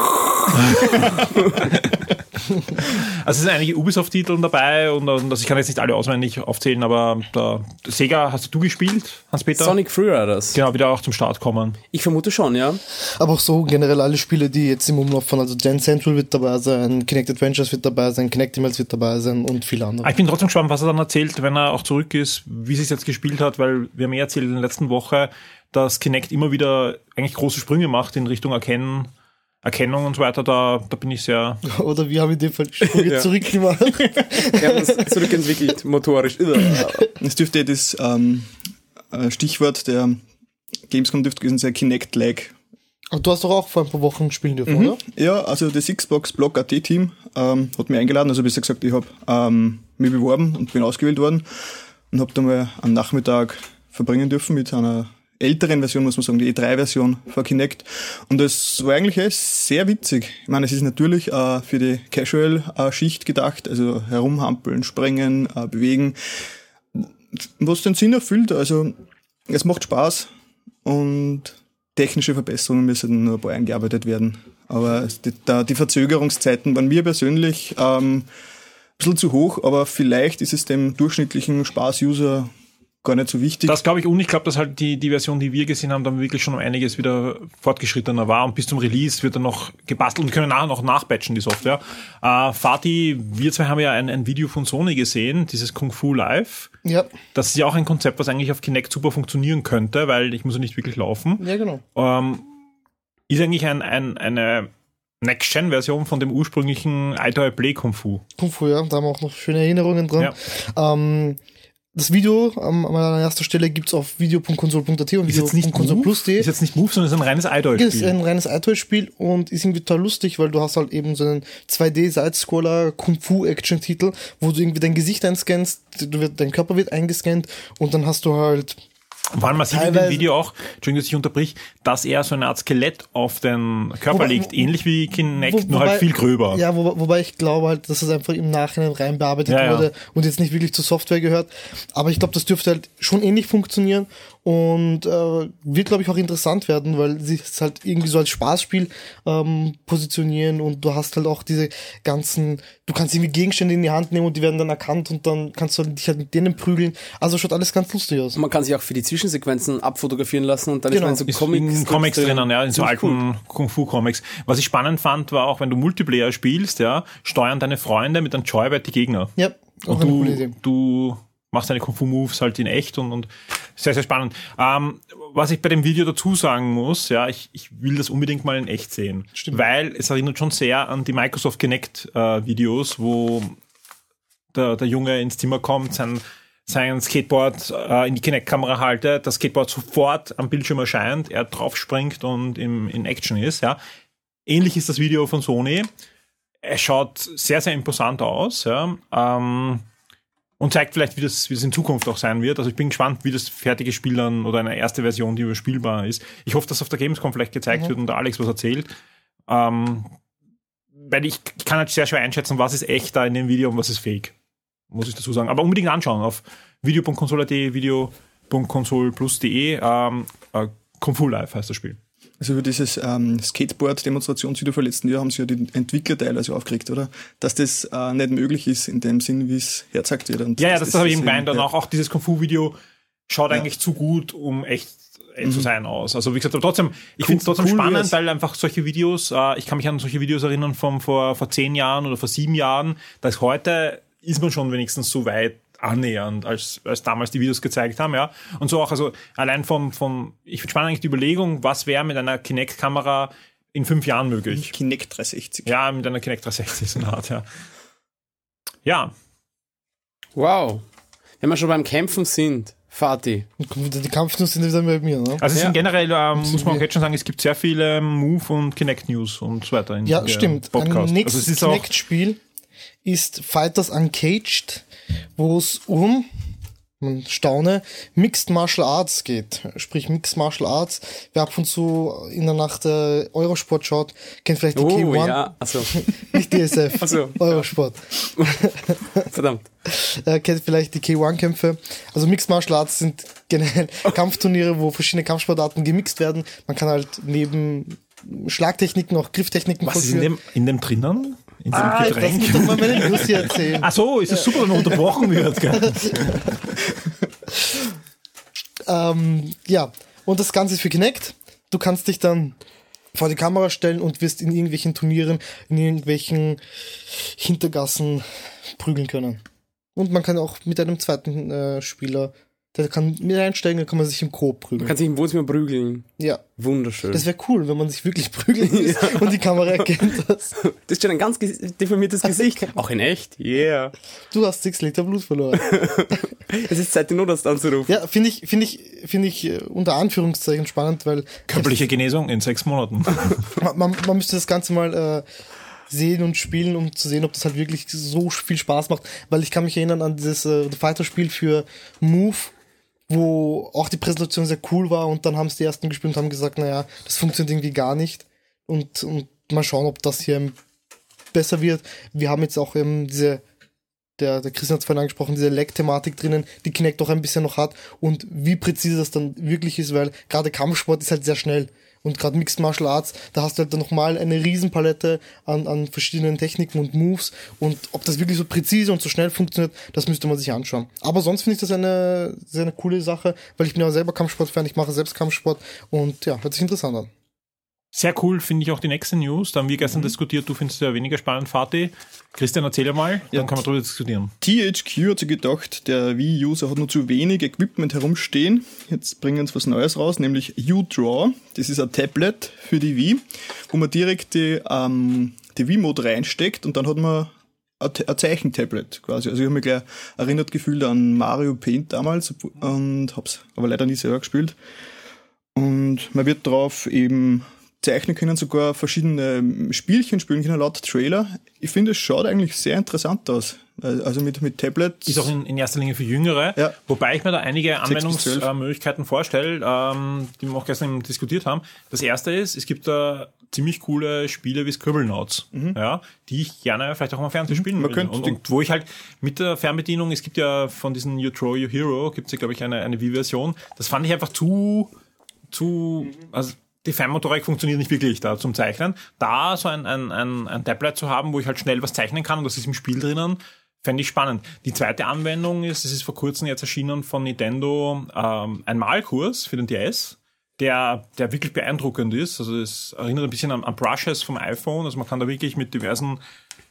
Also es sind einige Ubisoft-Titel dabei und, und also ich kann jetzt nicht alle auswendig aufzählen, aber da, Sega hast du gespielt, Hans-Peter? Sonic Freeriders. Genau, wieder auch zum Start kommen. Ich vermute schon, ja. Aber auch so generell alle Spiele, die jetzt im Umlauf von, also Gen Central wird dabei sein, Kinect Adventures wird dabei sein, Kinectimals wird dabei sein und viele Aber andere. ich bin trotzdem gespannt, was er dann erzählt, wenn er auch zurück ist, wie sie es jetzt gespielt hat, weil wir haben ja erzählt in der letzten Woche, dass Kinect immer wieder eigentlich große Sprünge macht in Richtung Erkennen, Erkennung und so weiter. Da, da bin ich sehr. Oder wir haben in dem Fall Sprünge Ja. zurückgemacht. Wir haben uns zurückentwickelt, motorisch. Es dürfte das ähm, äh, Stichwort der Gamescom dürfte gewesen sein, Kinect Lag. Aber du hast doch auch vor ein paar Wochen spielen dürfen, Mhm. oder? Ja, also das Xbox Block AT Team ähm, hat mich eingeladen, also besser gesagt, ich habe ähm, mich beworben und bin ausgewählt worden. und habe da mal einen Nachmittag verbringen dürfen mit einer älteren Version, muss man sagen, die E3-Version von Kinect. Und das war eigentlich eh sehr witzig. Ich meine, es ist natürlich äh, für die Casual-Schicht gedacht, also herumhampeln, springen, äh, bewegen, was den Sinn erfüllt. Also es macht Spaß und technische Verbesserungen müssen nur ein paar eingearbeitet werden. Aber die, die Verzögerungszeiten waren mir persönlich ähm, ein bisschen zu hoch, aber vielleicht ist es dem durchschnittlichen Spaß-User gar nicht so wichtig. Das glaube ich und ich glaube, dass halt die, die Version, die wir gesehen haben, dann wirklich schon um einiges wieder fortgeschrittener war und bis zum Release wird dann noch gebastelt und können nachher noch nachbatchen, die Software. Äh, Fatih, wir zwei haben ja ein, ein Video von Sony gesehen, dieses Kung Fu Live. Ja. Das ist ja auch ein Konzept, was eigentlich auf Kinect super funktionieren könnte, weil ich muss ja nicht wirklich laufen. Ja, genau. Ähm, ist eigentlich ein, ein, eine Next-Gen-Version von dem ursprünglichen iToy Play Kung Fu. Kung Fu, ja, da haben wir auch noch schöne Erinnerungen dran. Ja. Ähm, das Video ähm, an erster Stelle gibt's auf video.console.at und Ist jetzt nicht Move, video.console.plus.de. ist jetzt nicht Move, sondern ist ein reines Das ist ein reines iToy-Spiel und ist irgendwie total lustig, weil du hast halt eben so einen 2D-Sidescroller Kung-Fu-Action-Titel, wo du irgendwie dein Gesicht einscannst, du wird, dein Körper wird eingescannt und dann hast du halt Vor allem man sieht in dem Video auch, Entschuldigung, dass ich unterbrich, dass er so eine Art Skelett auf den Körper Wobei- legt, ähnlich wie Kinect, Wo- nur halt wobei- viel gröber. Ja, wo, wobei ich glaube halt, dass es einfach im Nachhinein rein bearbeitet Ja, ja. wurde und jetzt nicht wirklich zur Software gehört. Aber ich glaube, das dürfte halt schon ähnlich funktionieren und äh, wird, glaube ich, auch interessant werden, weil sie es halt irgendwie so als Spaßspiel ähm, positionieren und du hast halt auch diese ganzen, du kannst irgendwie Gegenstände in die Hand nehmen und die werden dann erkannt und dann kannst du halt dich halt mit denen prügeln. Also schaut alles ganz lustig aus. Man kann sich auch für die Zwischensequenzen abfotografieren lassen und dann Genau. ist man so Comics, in Comics drinnen, ja, in so cool. alten Kung-Fu-Comics. Was ich spannend fand, war auch, wenn du Multiplayer spielst, ja, steuern deine Freunde mit einem Joybird die Gegner. Ja, auch Und eine coole du, Idee. du machst deine Kung-Fu-Moves halt in echt und, und sehr, sehr spannend. Ähm, was ich bei dem Video dazu sagen muss, ja, ich, ich will das unbedingt mal in echt sehen. Stimmt. Weil es erinnert schon sehr an die Microsoft Kinect äh, Videos, wo der, der Junge ins Zimmer kommt, sein, sein Skateboard äh, in die Kinect-Kamera haltet, das Skateboard sofort am Bildschirm erscheint, er drauf springt und im, in Action ist, ja. Ähnlich ist das Video von Sony. Es schaut sehr, sehr imposant aus, ja. Ähm, und zeigt vielleicht, wie das, wie das in Zukunft auch sein wird. Also ich bin gespannt, wie das fertige Spiel dann oder eine erste Version, die überspielbar ist. Ich hoffe, dass auf der Gamescom vielleicht gezeigt wird und der Alex was erzählt. Ähm, weil ich, ich kann halt sehr schwer einschätzen, was ist echt da in dem Video und was ist fake. Muss ich dazu sagen. Aber unbedingt anschauen auf video.console.at, video.consoleplus.de, ähm, äh, Kung Fu Live heißt das Spiel. Also über dieses ähm, Skateboard-Demonstrationsvideo vom letzten Jahr haben sich ja die Entwickler teilweise aufgeregt, oder? Dass das äh, nicht möglich ist in dem Sinn, wie es herzagt wird. Und Ja, ja, dass das, habe ich eben gemeint. Und auch, auch dieses Kung Fu-Video schaut Ja. eigentlich zu gut, um echt, echt zu sein aus. Also wie gesagt, aber trotzdem, ich Cool- finde es trotzdem cool spannend, wär's. weil einfach solche Videos, äh, ich kann mich an solche Videos erinnern von vor, vor zehn Jahren oder vor sieben Jahren, dass heute ist man schon wenigstens so weit annähernd, als, als damals die Videos gezeigt haben, ja. Und so auch, also allein vom, vom ich finde spannend eigentlich die Überlegung, was wäre mit einer Kinect-Kamera in fünf Jahren möglich? Kinect 360. Ja, mit einer Kinect 360 so eine Art, ja. Ja, Wow. Wenn wir schon beim Kämpfen sind, Fatih. Die Kampfnuss sind wieder bei mir, ne? Also es Ja. sind generell, ähm, muss man auch jetzt schon sagen, es gibt sehr viele Move- und Kinect-News und so weiter in Ja, stimmt. Podcast. Ein also nächstes es ist auch, Kinect-Spiel ist Fighters Uncaged, wo es um, man staune, Mixed Martial Arts geht. Sprich Mixed Martial Arts. Wer ab und zu in der Nacht äh, Eurosport schaut, kennt vielleicht die Oh K1. ja, also Nicht DSF, Ach so. Eurosport. verdammt. äh, kennt vielleicht die K1-Kämpfe. Also Mixed Martial Arts sind generell Kampfturniere, wo verschiedene Kampfsportarten gemixt werden. Man kann halt neben Schlagtechniken auch Grifftechniken was ist in dem, in dem drinnen? In dem Ah, lass Getränk? mich doch mal meine News hier erzählen. Ach so, ist es super, wenn man unterbrochen wird. Gell? Ähm, ja, und das Ganze ist für Kinect. Du kannst dich dann vor die Kamera stellen und wirst in irgendwelchen Turnieren, in irgendwelchen Hintergassen prügeln können. Und man kann auch mit einem zweiten äh, Spieler, der kann mit einsteigen, dann kann man sich im Coop Man prügeln. kann sich im Wohnzimmer prügeln. Ja, Wunderschön. das wäre cool, wenn man sich wirklich prügeln muss und die Kamera erkennt das. Das ist schon ein ganz deformiertes Gesicht. Auch in echt. Yeah. Du hast sechs Liter Blut verloren. Es ist Zeit, den Notarzt anzurufen. Ja, finde ich, finde ich, finde ich äh, unter Anführungszeichen spannend, weil Körperliche Genesung in sechs Monaten. man, man, man müsste das Ganze mal äh, sehen und spielen, um zu sehen, ob das halt wirklich so viel Spaß macht. Weil ich kann mich erinnern an dieses äh, Fighter-Spiel für Move, wo auch die Präsentation sehr cool war und dann haben es die ersten gespielt und haben gesagt, naja, das funktioniert irgendwie gar nicht. Und, und mal schauen, ob das hier besser wird. Wir haben jetzt auch eben diese, der, der Christian hat es vorhin angesprochen, diese Lag-Thematik drinnen, die Kinect auch ein bisschen noch hat und wie präzise das dann wirklich ist, weil gerade Kampfsport ist halt sehr schnell. Und gerade Mixed Martial Arts, da hast du halt dann nochmal eine Riesenpalette an, an verschiedenen Techniken und Moves. Und ob das wirklich so präzise und so schnell funktioniert, das müsste man sich anschauen. Aber sonst finde ich das eine sehr eine coole Sache, weil ich bin ja selber Kampfsportfan, ich mache selbst Kampfsport und ja, hört sich interessant an. Sehr cool finde ich auch die nächste News. Da haben wir gestern mhm. diskutiert, du findest es ja weniger spannend, Fatih. Christian, erzähl mal, ja. dann kann man darüber diskutieren. THQ hat sich gedacht, der Wii-User hat nur zu wenig Equipment herumstehen. Jetzt bringen wir uns was Neues raus, nämlich U-Draw. Das ist ein Tablet für die Wii, wo man direkt die, ähm, die Wii-Mode reinsteckt und dann hat man ein Zeichentablet quasi. Also ich habe mich gleich erinnert gefühlt an Mario Paint damals und hab's aber leider nie selber gespielt. Und man wird darauf eben zeichnen können, sogar verschiedene Spielchen spielen können, laut Trailer. Ich finde, es schaut eigentlich sehr interessant aus. Also mit, mit Tablet. Ist auch in, in erster Linie für Jüngere, ja. wobei ich mir da einige Anwendungsmöglichkeiten vorstelle, ähm, die wir auch gestern diskutiert haben. Das erste ist, es gibt da ziemlich coole Spiele wie Scribblenauts, mhm. ja, die ich gerne vielleicht auch mal Fernsehen mhm. spielen mhm. will. Und, und, wo ich halt mit der Fernbedienung, es gibt ja von diesen You Throw Your Hero, gibt es ja, glaube ich, eine, eine Wii-Version. Das fand ich einfach zu, zu, also die Feinmotorik funktioniert nicht wirklich da zum Zeichnen. Da so ein, ein, ein, ein Tablet zu haben, wo ich halt schnell was zeichnen kann und das ist im Spiel drinnen, fände ich spannend. Die zweite Anwendung ist, es ist vor kurzem jetzt erschienen von Nintendo ähm, ein Malkurs für den DS, der, der wirklich beeindruckend ist. Also es erinnert ein bisschen an, an Brushes vom iPhone. Also man kann da wirklich mit diversen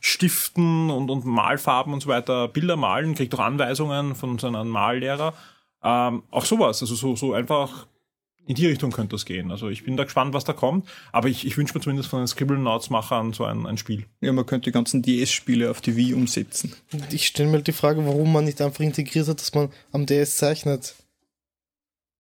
Stiften und, und Malfarben und so weiter Bilder malen, kriegt auch Anweisungen von so einem Mallehrer. Ähm, auch sowas, also so, so einfach in die Richtung könnte das gehen. Also ich bin da gespannt, was da kommt. Aber ich, ich wünsche mir zumindest von den Scribblenauts-Machern so ein, ein Spiel. Ja, man könnte die ganzen DS-Spiele auf die Wii umsetzen. Ich stelle mir halt die Frage, warum man nicht einfach integriert hat, dass man am DS zeichnet.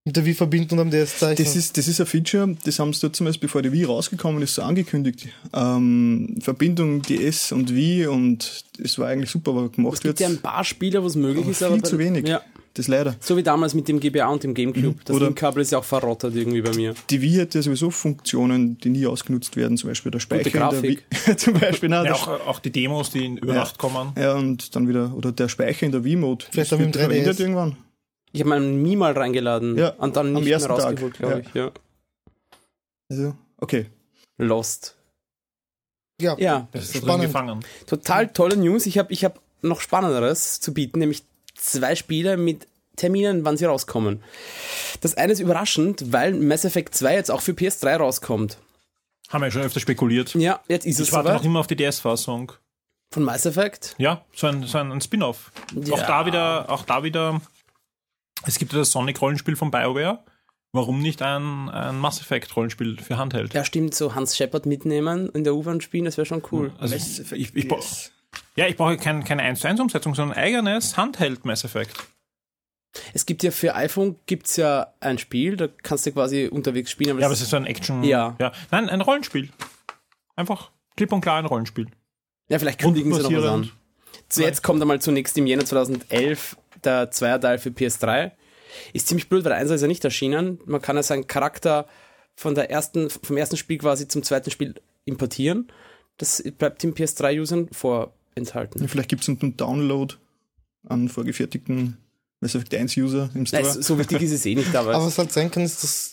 Mit der Wii verbinden und am DS zeichnet. Das ist, das ist ein Feature, das haben sie zumindest bevor die Wii rausgekommen ist, so angekündigt. Ähm, Verbindung DS und Wii und es war eigentlich super, was gemacht wird. Es gibt ja ein paar Spiele, wo es möglich aber ist, viel aber zu wenig. Ja. Das leider. So wie damals mit dem GBA und dem Gamecube. Mhm. Das Linkkabel ist ja auch verrottet irgendwie bei mir. Die Wii hat ja sowieso Funktionen, die nie ausgenutzt werden, zum Beispiel der Speicher. Gute Grafik. zum Beispiel, nein, ja, auch, auch, die Demos, die in über ja, Nacht kommen. Ja, und dann wieder, oder der Speicher in der Wii-Mode. Vielleicht haben wir im 3DS. irgendwann. Ich habe meinen Mi mal reingeladen ja, und dann nicht mehr rausgeholt, glaube ich. Ja. Also, okay. Lost. Ja, ja. Das ist spannend. Gefangen. Total tolle News. Ich habe ich hab noch Spannenderes zu bieten, nämlich zwei Spiele mit Terminen, wann sie rauskommen. Das eine ist überraschend, weil Mass Effect 2 jetzt auch für PS3 rauskommt. Haben wir ja schon öfter spekuliert. Ja, jetzt ist ich es Ich warte noch immer auf die DS-Fassung. Von Mass Effect? Ja, so ein, so ein, ein Spin-off. Ja. Auch da wieder, auch da wieder, es gibt ja das Sonic-Rollenspiel von BioWare. Warum nicht ein, ein Mass Effect-Rollenspiel für Handheld? Ja, stimmt, so Hans Shepard mitnehmen in der U-Bahn spielen, das wäre schon cool. Also ich, ich, ich, ja, ich brauche kein, keine 1 zu 1 Umsetzung, sondern ein eigenes Handheld Mass Effect. Es gibt ja für iPhone gibt's ja ein Spiel, da kannst du quasi unterwegs spielen. Aber ja, aber es ist so ein Action. Ja. ja. Nein, ein Rollenspiel. Einfach klipp und klar ein Rollenspiel. Ja, vielleicht kündigen sie noch was an. Zuerst kommt einmal zunächst im Jänner 2011 der Zweierteil für PS3. Ist ziemlich blöd, weil der Einser ist ja nicht erschienen. Man kann ja seinen Charakter von der ersten, vom ersten Spiel quasi zum zweiten Spiel importieren. Das bleibt den PS3-Usern vorenthalten. Ja, vielleicht gibt es einen Download an vorgefertigten Mass Effect 1 User im Store. Nein, so wichtig ist es eh nicht, aber. aber was halt sein kann, ist, dass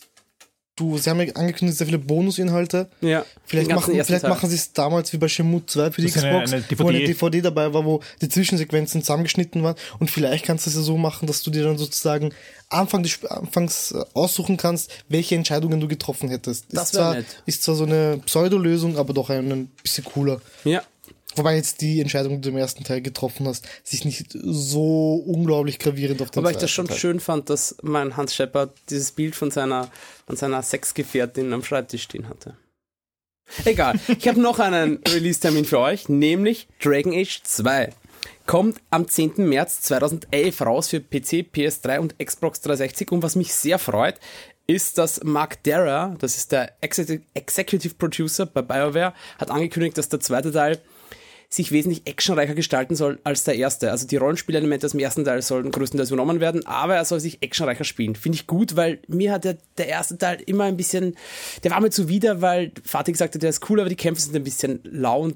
du, sie haben ja angekündigt, sehr viele Bonusinhalte. Ja. Vielleicht machen, vielleicht machen sie es damals wie bei Shenmue 2 für die das Xbox, eine, eine wo eine DVD dabei war, wo die Zwischensequenzen zusammengeschnitten waren. Und vielleicht kannst du es ja so machen, dass du dir dann sozusagen Anfang des, anfangs äh, aussuchen kannst, welche Entscheidungen du getroffen hättest. Das ist zwar, nett. ist zwar so eine Pseudo-Lösung, aber doch ein, ein bisschen cooler. Ja. Wobei jetzt die Entscheidung, die du im ersten Teil getroffen hast, sich nicht so unglaublich gravierend auf den Wobei ich das schon Teil. schön fand, dass mein Hans Shepard dieses Bild von seiner, von seiner Sexgefährtin am Schreibtisch stehen hatte. Egal. Ich habe noch einen Release-Termin für euch, nämlich Dragon Age 2. Kommt am 10. März 2011 raus für PC, PS3 und Xbox 360 und was mich sehr freut, ist, dass Mark Dara, das ist der Executive Producer bei BioWare, hat angekündigt, dass der zweite Teil sich wesentlich actionreicher gestalten soll als der erste. Also die Rollenspielelemente aus dem ersten Teil sollen größtenteils übernommen werden, aber er soll sich actionreicher spielen. Finde ich gut, weil mir hat der, der erste Teil immer ein bisschen, der war mir zuwider, weil Fatih gesagt hat, der ist cool, aber die Kämpfe sind ein bisschen lau und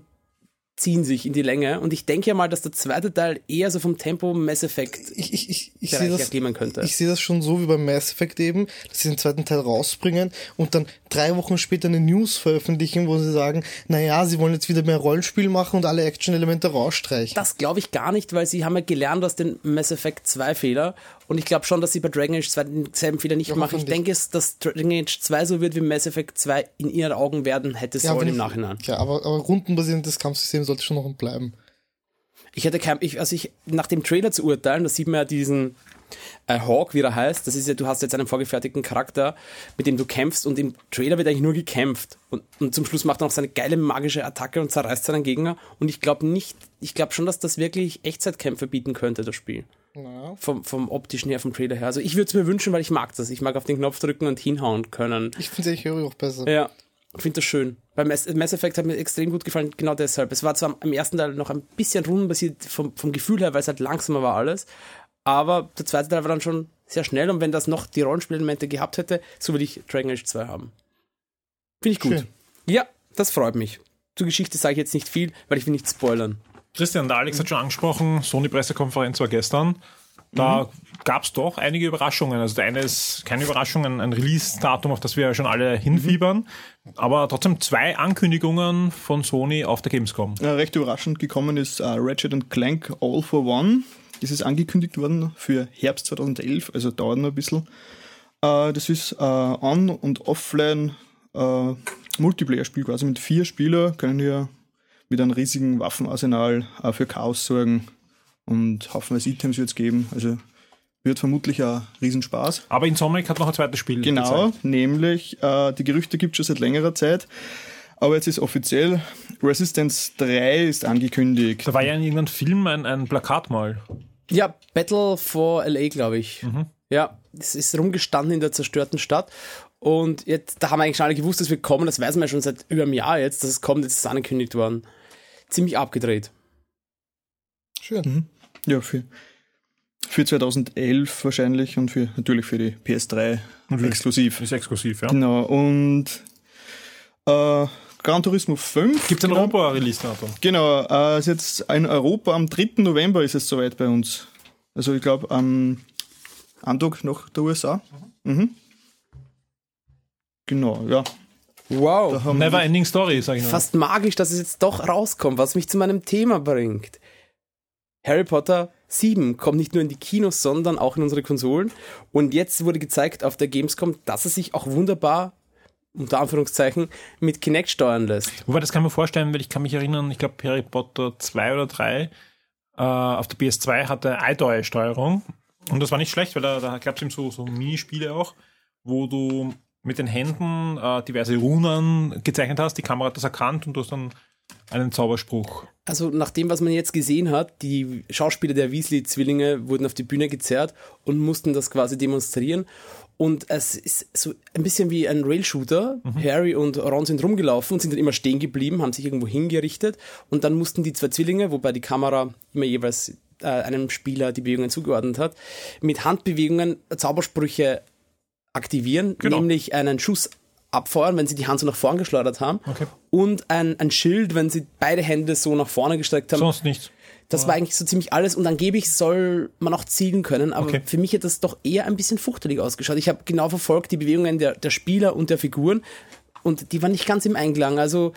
ziehen sich in die Länge. Und ich denke ja mal, dass der zweite Teil eher so vom Tempo Mass Effect Ich, ich, ich, ich sehe das, könnte. ich sehe das schon so wie beim Mass Effect eben, dass sie den zweiten Teil rausbringen und dann drei Wochen später eine News veröffentlichen, wo sie sagen, naja, sie wollen jetzt wieder mehr Rollenspiel machen und alle Action-Elemente rausstreichen. Das glaube ich gar nicht, weil sie haben ja gelernt aus den Mass Effect 2 Fehler. Und ich glaube schon, dass sie bei Dragon Age 2 denselben Fehler nicht Ja, machen. Ich denke, dass Dragon Age 2 so wird wie Mass Effect 2 in ihren Augen werden hätte sollen wenn im Nachhinein. Ja, aber, aber rundenbasierendes Kampfsystem sollte schon noch bleiben. Ich hätte kein, ich, also ich, nach dem Trailer zu urteilen, da sieht man ja diesen äh, Hawk, wie er heißt. Das ist ja, du hast jetzt einen vorgefertigten Charakter, mit dem du kämpfst und im Trailer wird eigentlich nur gekämpft. Und, und zum Schluss macht er noch seine geile magische Attacke und zerreißt seinen Gegner. Und ich glaube nicht, ich glaube schon, dass das wirklich Echtzeitkämpfe bieten könnte, das Spiel. Ja. Vom, vom optischen her, vom Trailer her. Also ich würde es mir wünschen, weil ich mag das. Ich mag auf den Knopf drücken und hinhauen können. Ich finde es eigentlich auch besser. Ja, ich finde das schön. Bei Mass, Mass Effect hat mir extrem gut gefallen, genau deshalb. Es war zwar im ersten Teil noch ein bisschen rundenbasiert vom, vom Gefühl her, weil es halt langsamer war alles, aber der zweite Teil war dann schon sehr schnell und wenn das noch die Rollenspielelemente gehabt hätte, so würde ich Dragon Age 2 haben. Finde ich gut. Schön. Ja, das freut mich. Zur Geschichte sage ich jetzt nicht viel, weil ich will nicht spoilern. Christian, der Alex hat schon angesprochen, Sony-Pressekonferenz war gestern. Da gab es doch einige Überraschungen. Also der eine ist keine Überraschung, ein, ein Release-Datum, auf das wir ja schon alle hinfiebern. Aber trotzdem zwei Ankündigungen von Sony auf der Gamescom. Äh, recht überraschend gekommen ist äh, Ratchet Clank All for One. Das ist angekündigt worden für Herbst 2011, also dauert noch ein bisschen. Äh, das ist äh, On- und Offline Multiplayer-Spiel quasi mit vier Spielern, können hier mit einem riesigen Waffenarsenal für Chaos sorgen und haufenweise Items wird es geben. Also wird vermutlich ein Riesenspaß. Aber Insomniac hat noch ein zweites Spiel Genau, gezeigt. nämlich äh, die Gerüchte gibt es schon seit längerer Zeit. Aber jetzt ist offiziell, Resistance 3 ist angekündigt. Da war ja in irgendeinem Film ein, ein Plakat mal. Ja, Battle for LA, glaube ich. Ja, es ist rumgestanden in der zerstörten Stadt. Und jetzt, da haben wir eigentlich schon alle gewusst, dass wir kommen. Das weiß man ja schon seit über einem Jahr jetzt, dass es kommt. Jetzt ist es angekündigt worden. Ziemlich abgedreht. Schön. Ja, für, für 2011 wahrscheinlich und für natürlich für die PS3 exklusiv. Ist exklusiv, ja. Genau, und äh, Gran Turismo 5. Gibt es ein genau, Europa-Release-Datum? Genau, äh, ist jetzt in Europa am 3. November ist es soweit bei uns. Also ich glaube am Antag nach der USA. Mhm. Genau, ja. Wow. Never Ending Story, sag ich nur. Fast magisch, dass es jetzt doch rauskommt, was mich zu meinem Thema bringt. Harry Potter 7 kommt nicht nur in die Kinos, sondern auch in unsere Konsolen. Und jetzt wurde gezeigt auf der Gamescom, dass es sich auch wunderbar, unter Anführungszeichen, mit Kinect steuern lässt. Wobei, das kann man vorstellen, weil ich kann mich erinnern, ich glaube Harry Potter 2 oder 3 äh, auf der PS2 hatte iDoy-Steuerung. Und das war nicht schlecht, weil da, da gab es eben so, so Minispiele auch, wo du mit den Händen äh, diverse Runen gezeichnet hast, die Kamera hat das erkannt und du hast dann einen Zauberspruch. Also nach dem, was man jetzt gesehen hat, die Schauspieler der Weasley-Zwillinge wurden auf die Bühne gezerrt und mussten das quasi demonstrieren. Und es ist so ein bisschen wie ein Rail-Shooter. Harry und Ron sind rumgelaufen und sind dann immer stehen geblieben, haben sich irgendwo hingerichtet und dann mussten die zwei Zwillinge, wobei die Kamera immer jeweils äh, einem Spieler die Bewegungen zugeordnet hat, mit Handbewegungen Zaubersprüche aktivieren, Genau. nämlich einen Schuss abfeuern, wenn sie die Hand so nach vorn geschleudert haben Okay. und ein, ein Schild, wenn sie beide Hände so nach vorne gestreckt haben. Sonst nichts. Das war eigentlich so ziemlich alles und angeblich soll man auch zielen können, aber Okay. für mich hat das doch eher ein bisschen fuchtelig ausgeschaut. Ich habe genau verfolgt die Bewegungen der, der Spieler und der Figuren und die waren nicht ganz im Einklang, also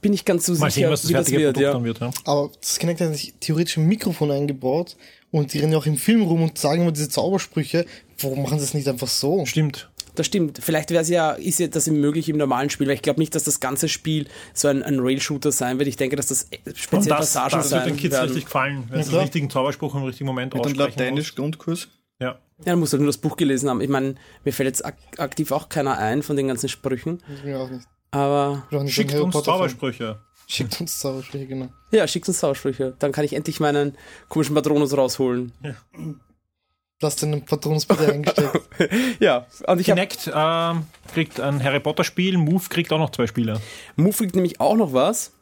bin ich ganz so Mal sicher, sehen, was das wie das wird. Produkt Ja. dann wird. Ja. Aber das Kinect hat sich theoretisch ein Mikrofon eingebaut und die rennen ja auch im Film rum und sagen immer diese Zaubersprüche. Warum machen sie das nicht einfach so? Stimmt. Das stimmt. Vielleicht wäre es ja, ist ja das möglich im normalen Spiel, weil ich glaube nicht, dass das ganze Spiel so ein, ein Rail-Shooter sein wird. Ich denke, dass das Und speziell das, Passagen das wird sein den Kids werden. richtig gefallen, wenn Ja, sie den richtigen Zauberspruch im richtigen Moment mit einem aussprechen lateinisch Grundkurs. muss. Ja. Ja, du musst halt nur das Buch gelesen haben. Ich meine, mir fällt jetzt ak aktiv auch keiner ein von den ganzen Sprüchen, Ich will auch nicht. aber auch nicht Schickt uns. Zaubersprüche. Schickt uns Zaubersprüche, genau. ja, schickt uns Zaubersprüche. Dann kann ich endlich meinen komischen Patronus rausholen. Du hast den Patronsbitte eingesteckt. Ja, und ich habe Kinect äh, kriegt ein Harry Potter Spiel, Move kriegt auch noch zwei Spiele. Move kriegt nämlich auch noch was.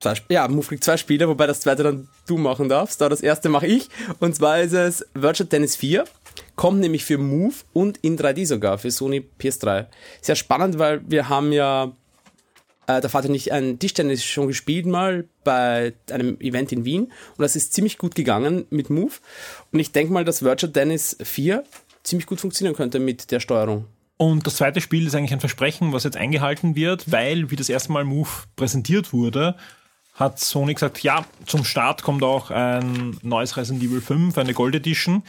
Zwei, ja, Move kriegt zwei Spiele, wobei das zweite dann du machen darfst. Aber das erste mache ich. Und zwar ist es Virtual Tennis 4. Kommt nämlich für Move und in 3D sogar, für Sony PS3. Sehr spannend, weil wir haben ja äh, der Vater nicht ein Tischtennis schon gespielt mal bei einem Event in Wien. Und das ist ziemlich gut gegangen mit Move. Und ich denke mal, dass Virtual Tennis 4 ziemlich gut funktionieren könnte mit der Steuerung. Und das zweite Spiel ist eigentlich ein Versprechen, was jetzt eingehalten wird, weil, wie das erste Mal Move präsentiert wurde, hat Sony gesagt, ja, zum Start kommt auch ein neues Resident Evil 5, eine Gold Edition.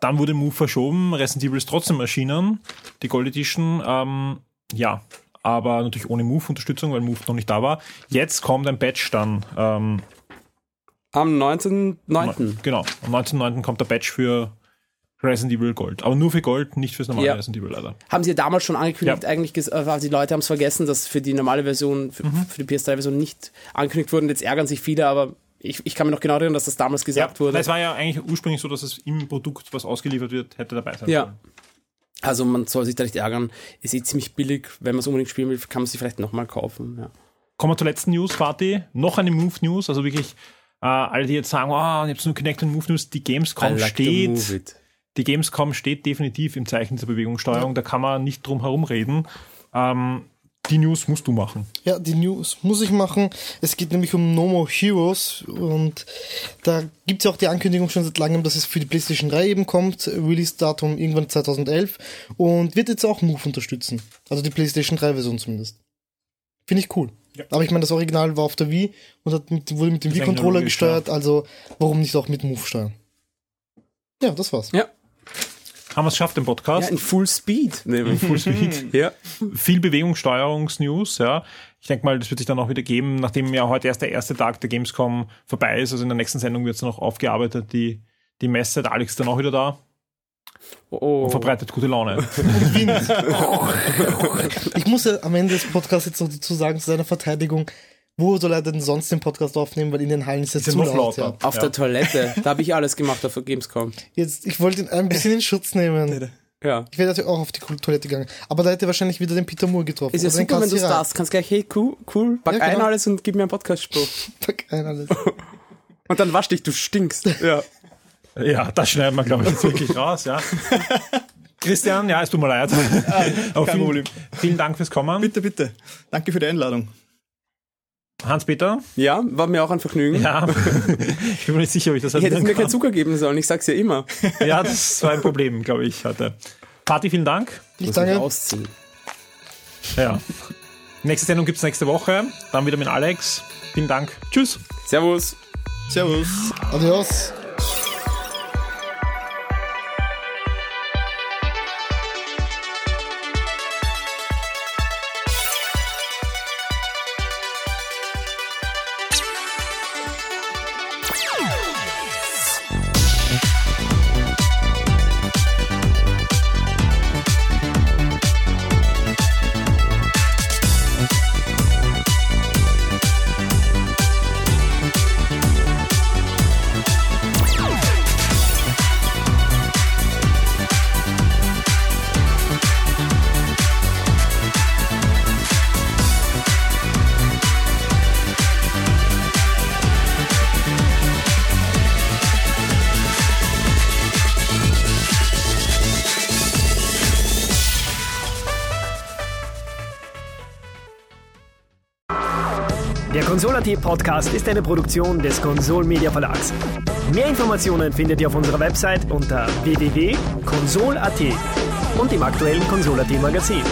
Dann wurde Move verschoben, Resident Evil ist trotzdem erschienen, die Gold Edition, ähm, ja, aber natürlich ohne Move-Unterstützung, weil Move noch nicht da war. Jetzt kommt ein Patch dann, ähm, Am 19.09. genau, am 19.09. kommt der Patch für Resident Evil Gold. Aber nur für Gold, nicht fürs normale Ja. Resident Evil leider. Haben sie ja damals schon angekündigt, Ja. eigentlich, äh, die Leute haben es vergessen, dass für die normale Version, für, Mhm. für die PS3-Version nicht angekündigt wurde. Und jetzt ärgern sich viele, aber ich, ich kann mir noch genau erinnern, dass das damals gesagt wurde. Es war ja eigentlich ursprünglich so, dass es im Produkt, was ausgeliefert wird, hätte dabei sein Ja. sollen. Also man soll sich da nicht ärgern. Ist eh ziemlich billig. Wenn man es unbedingt spielen will, kann man sie vielleicht nochmal kaufen. Ja. Kommen wir zur letzten News, Fatih. Noch eine Move News, also wirklich äh, alle, die jetzt sagen, oh, ich habe nur Kinect und Move News, die Gamescom like steht, die Gamescom steht definitiv im Zeichen dieser Bewegungssteuerung, da kann man nicht drum herum reden. Ähm, die News musst du machen. Ja, die News muss ich machen. Es geht nämlich um No More Heroes und da gibt es ja auch die Ankündigung schon seit langem, dass es für die PlayStation 3 eben kommt. Release-Datum irgendwann 2011 und wird jetzt auch Move unterstützen. Also die PlayStation 3-Version zumindest. Finde ich cool. Aber ich meine, das Original war auf der Wii und hat mit, wurde mit dem Wii-Controller gesteuert, also warum nicht auch mit Move steuern? Ja, das war's. Ja. Haben wir es geschafft im ja, Podcast? in Full Speed. nämlich. Full Speed. ja. Viel Bewegungssteuerungsnews, ja. Ich denke mal, das wird sich dann auch wieder geben, nachdem ja heute erst der erste Tag der Gamescom vorbei ist. Also in der nächsten Sendung wird es noch aufgearbeitet, die, die Messe. Der Alex ist dann auch wieder da Oh. und verbreitet gute Laune. Ich muss ja am Ende des Podcasts jetzt noch dazu sagen, zu seiner Verteidigung, wo soll er denn sonst den Podcast aufnehmen, weil in den Hallen ist er zu laut. Ja. Auf Ja. der Toilette. Da habe ich alles gemacht auf der Gamescom. Jetzt, ich wollte ihn ein bisschen in Schutz nehmen. Ja. Ich wäre natürlich auch auf die Toilette gegangen. Aber da hätte er wahrscheinlich wieder den Peter Moore getroffen. Ist ja super, wenn du Kassierer. startst. Kannst gleich, hey, cool, cool, pack Ja, genau. ein alles und gib mir einen Podcast-Spruch. Pack ein alles. Und dann wasch dich, du stinkst. Ja. Ja, das schneiden wir, glaube ich, jetzt wirklich raus, ja. Christian, ja, es tut mir leid. Aber kein vielen, Problem. vielen Dank fürs Kommen. Bitte, bitte. Danke für die Einladung. Hans-Peter? Ja, war mir auch ein Vergnügen. Ja, ich bin mir nicht sicher, ob ich das Ich hätte mir keinen. Zucker geben sollen, ich sag's ja immer. Ja, das war ein Problem, glaube ich, heute. Party, vielen Dank. Ich danke. ausziehen. Ja. Nächste Sendung gibt's nächste Woche. Dann wieder mit Alex. Vielen Dank. Tschüss. Servus. Servus. Adios. Podcast ist eine Produktion des Consol Media Verlags. Mehr Informationen findet ihr auf unserer Website unter www.consol.at und im aktuellen Consol.at Magazin.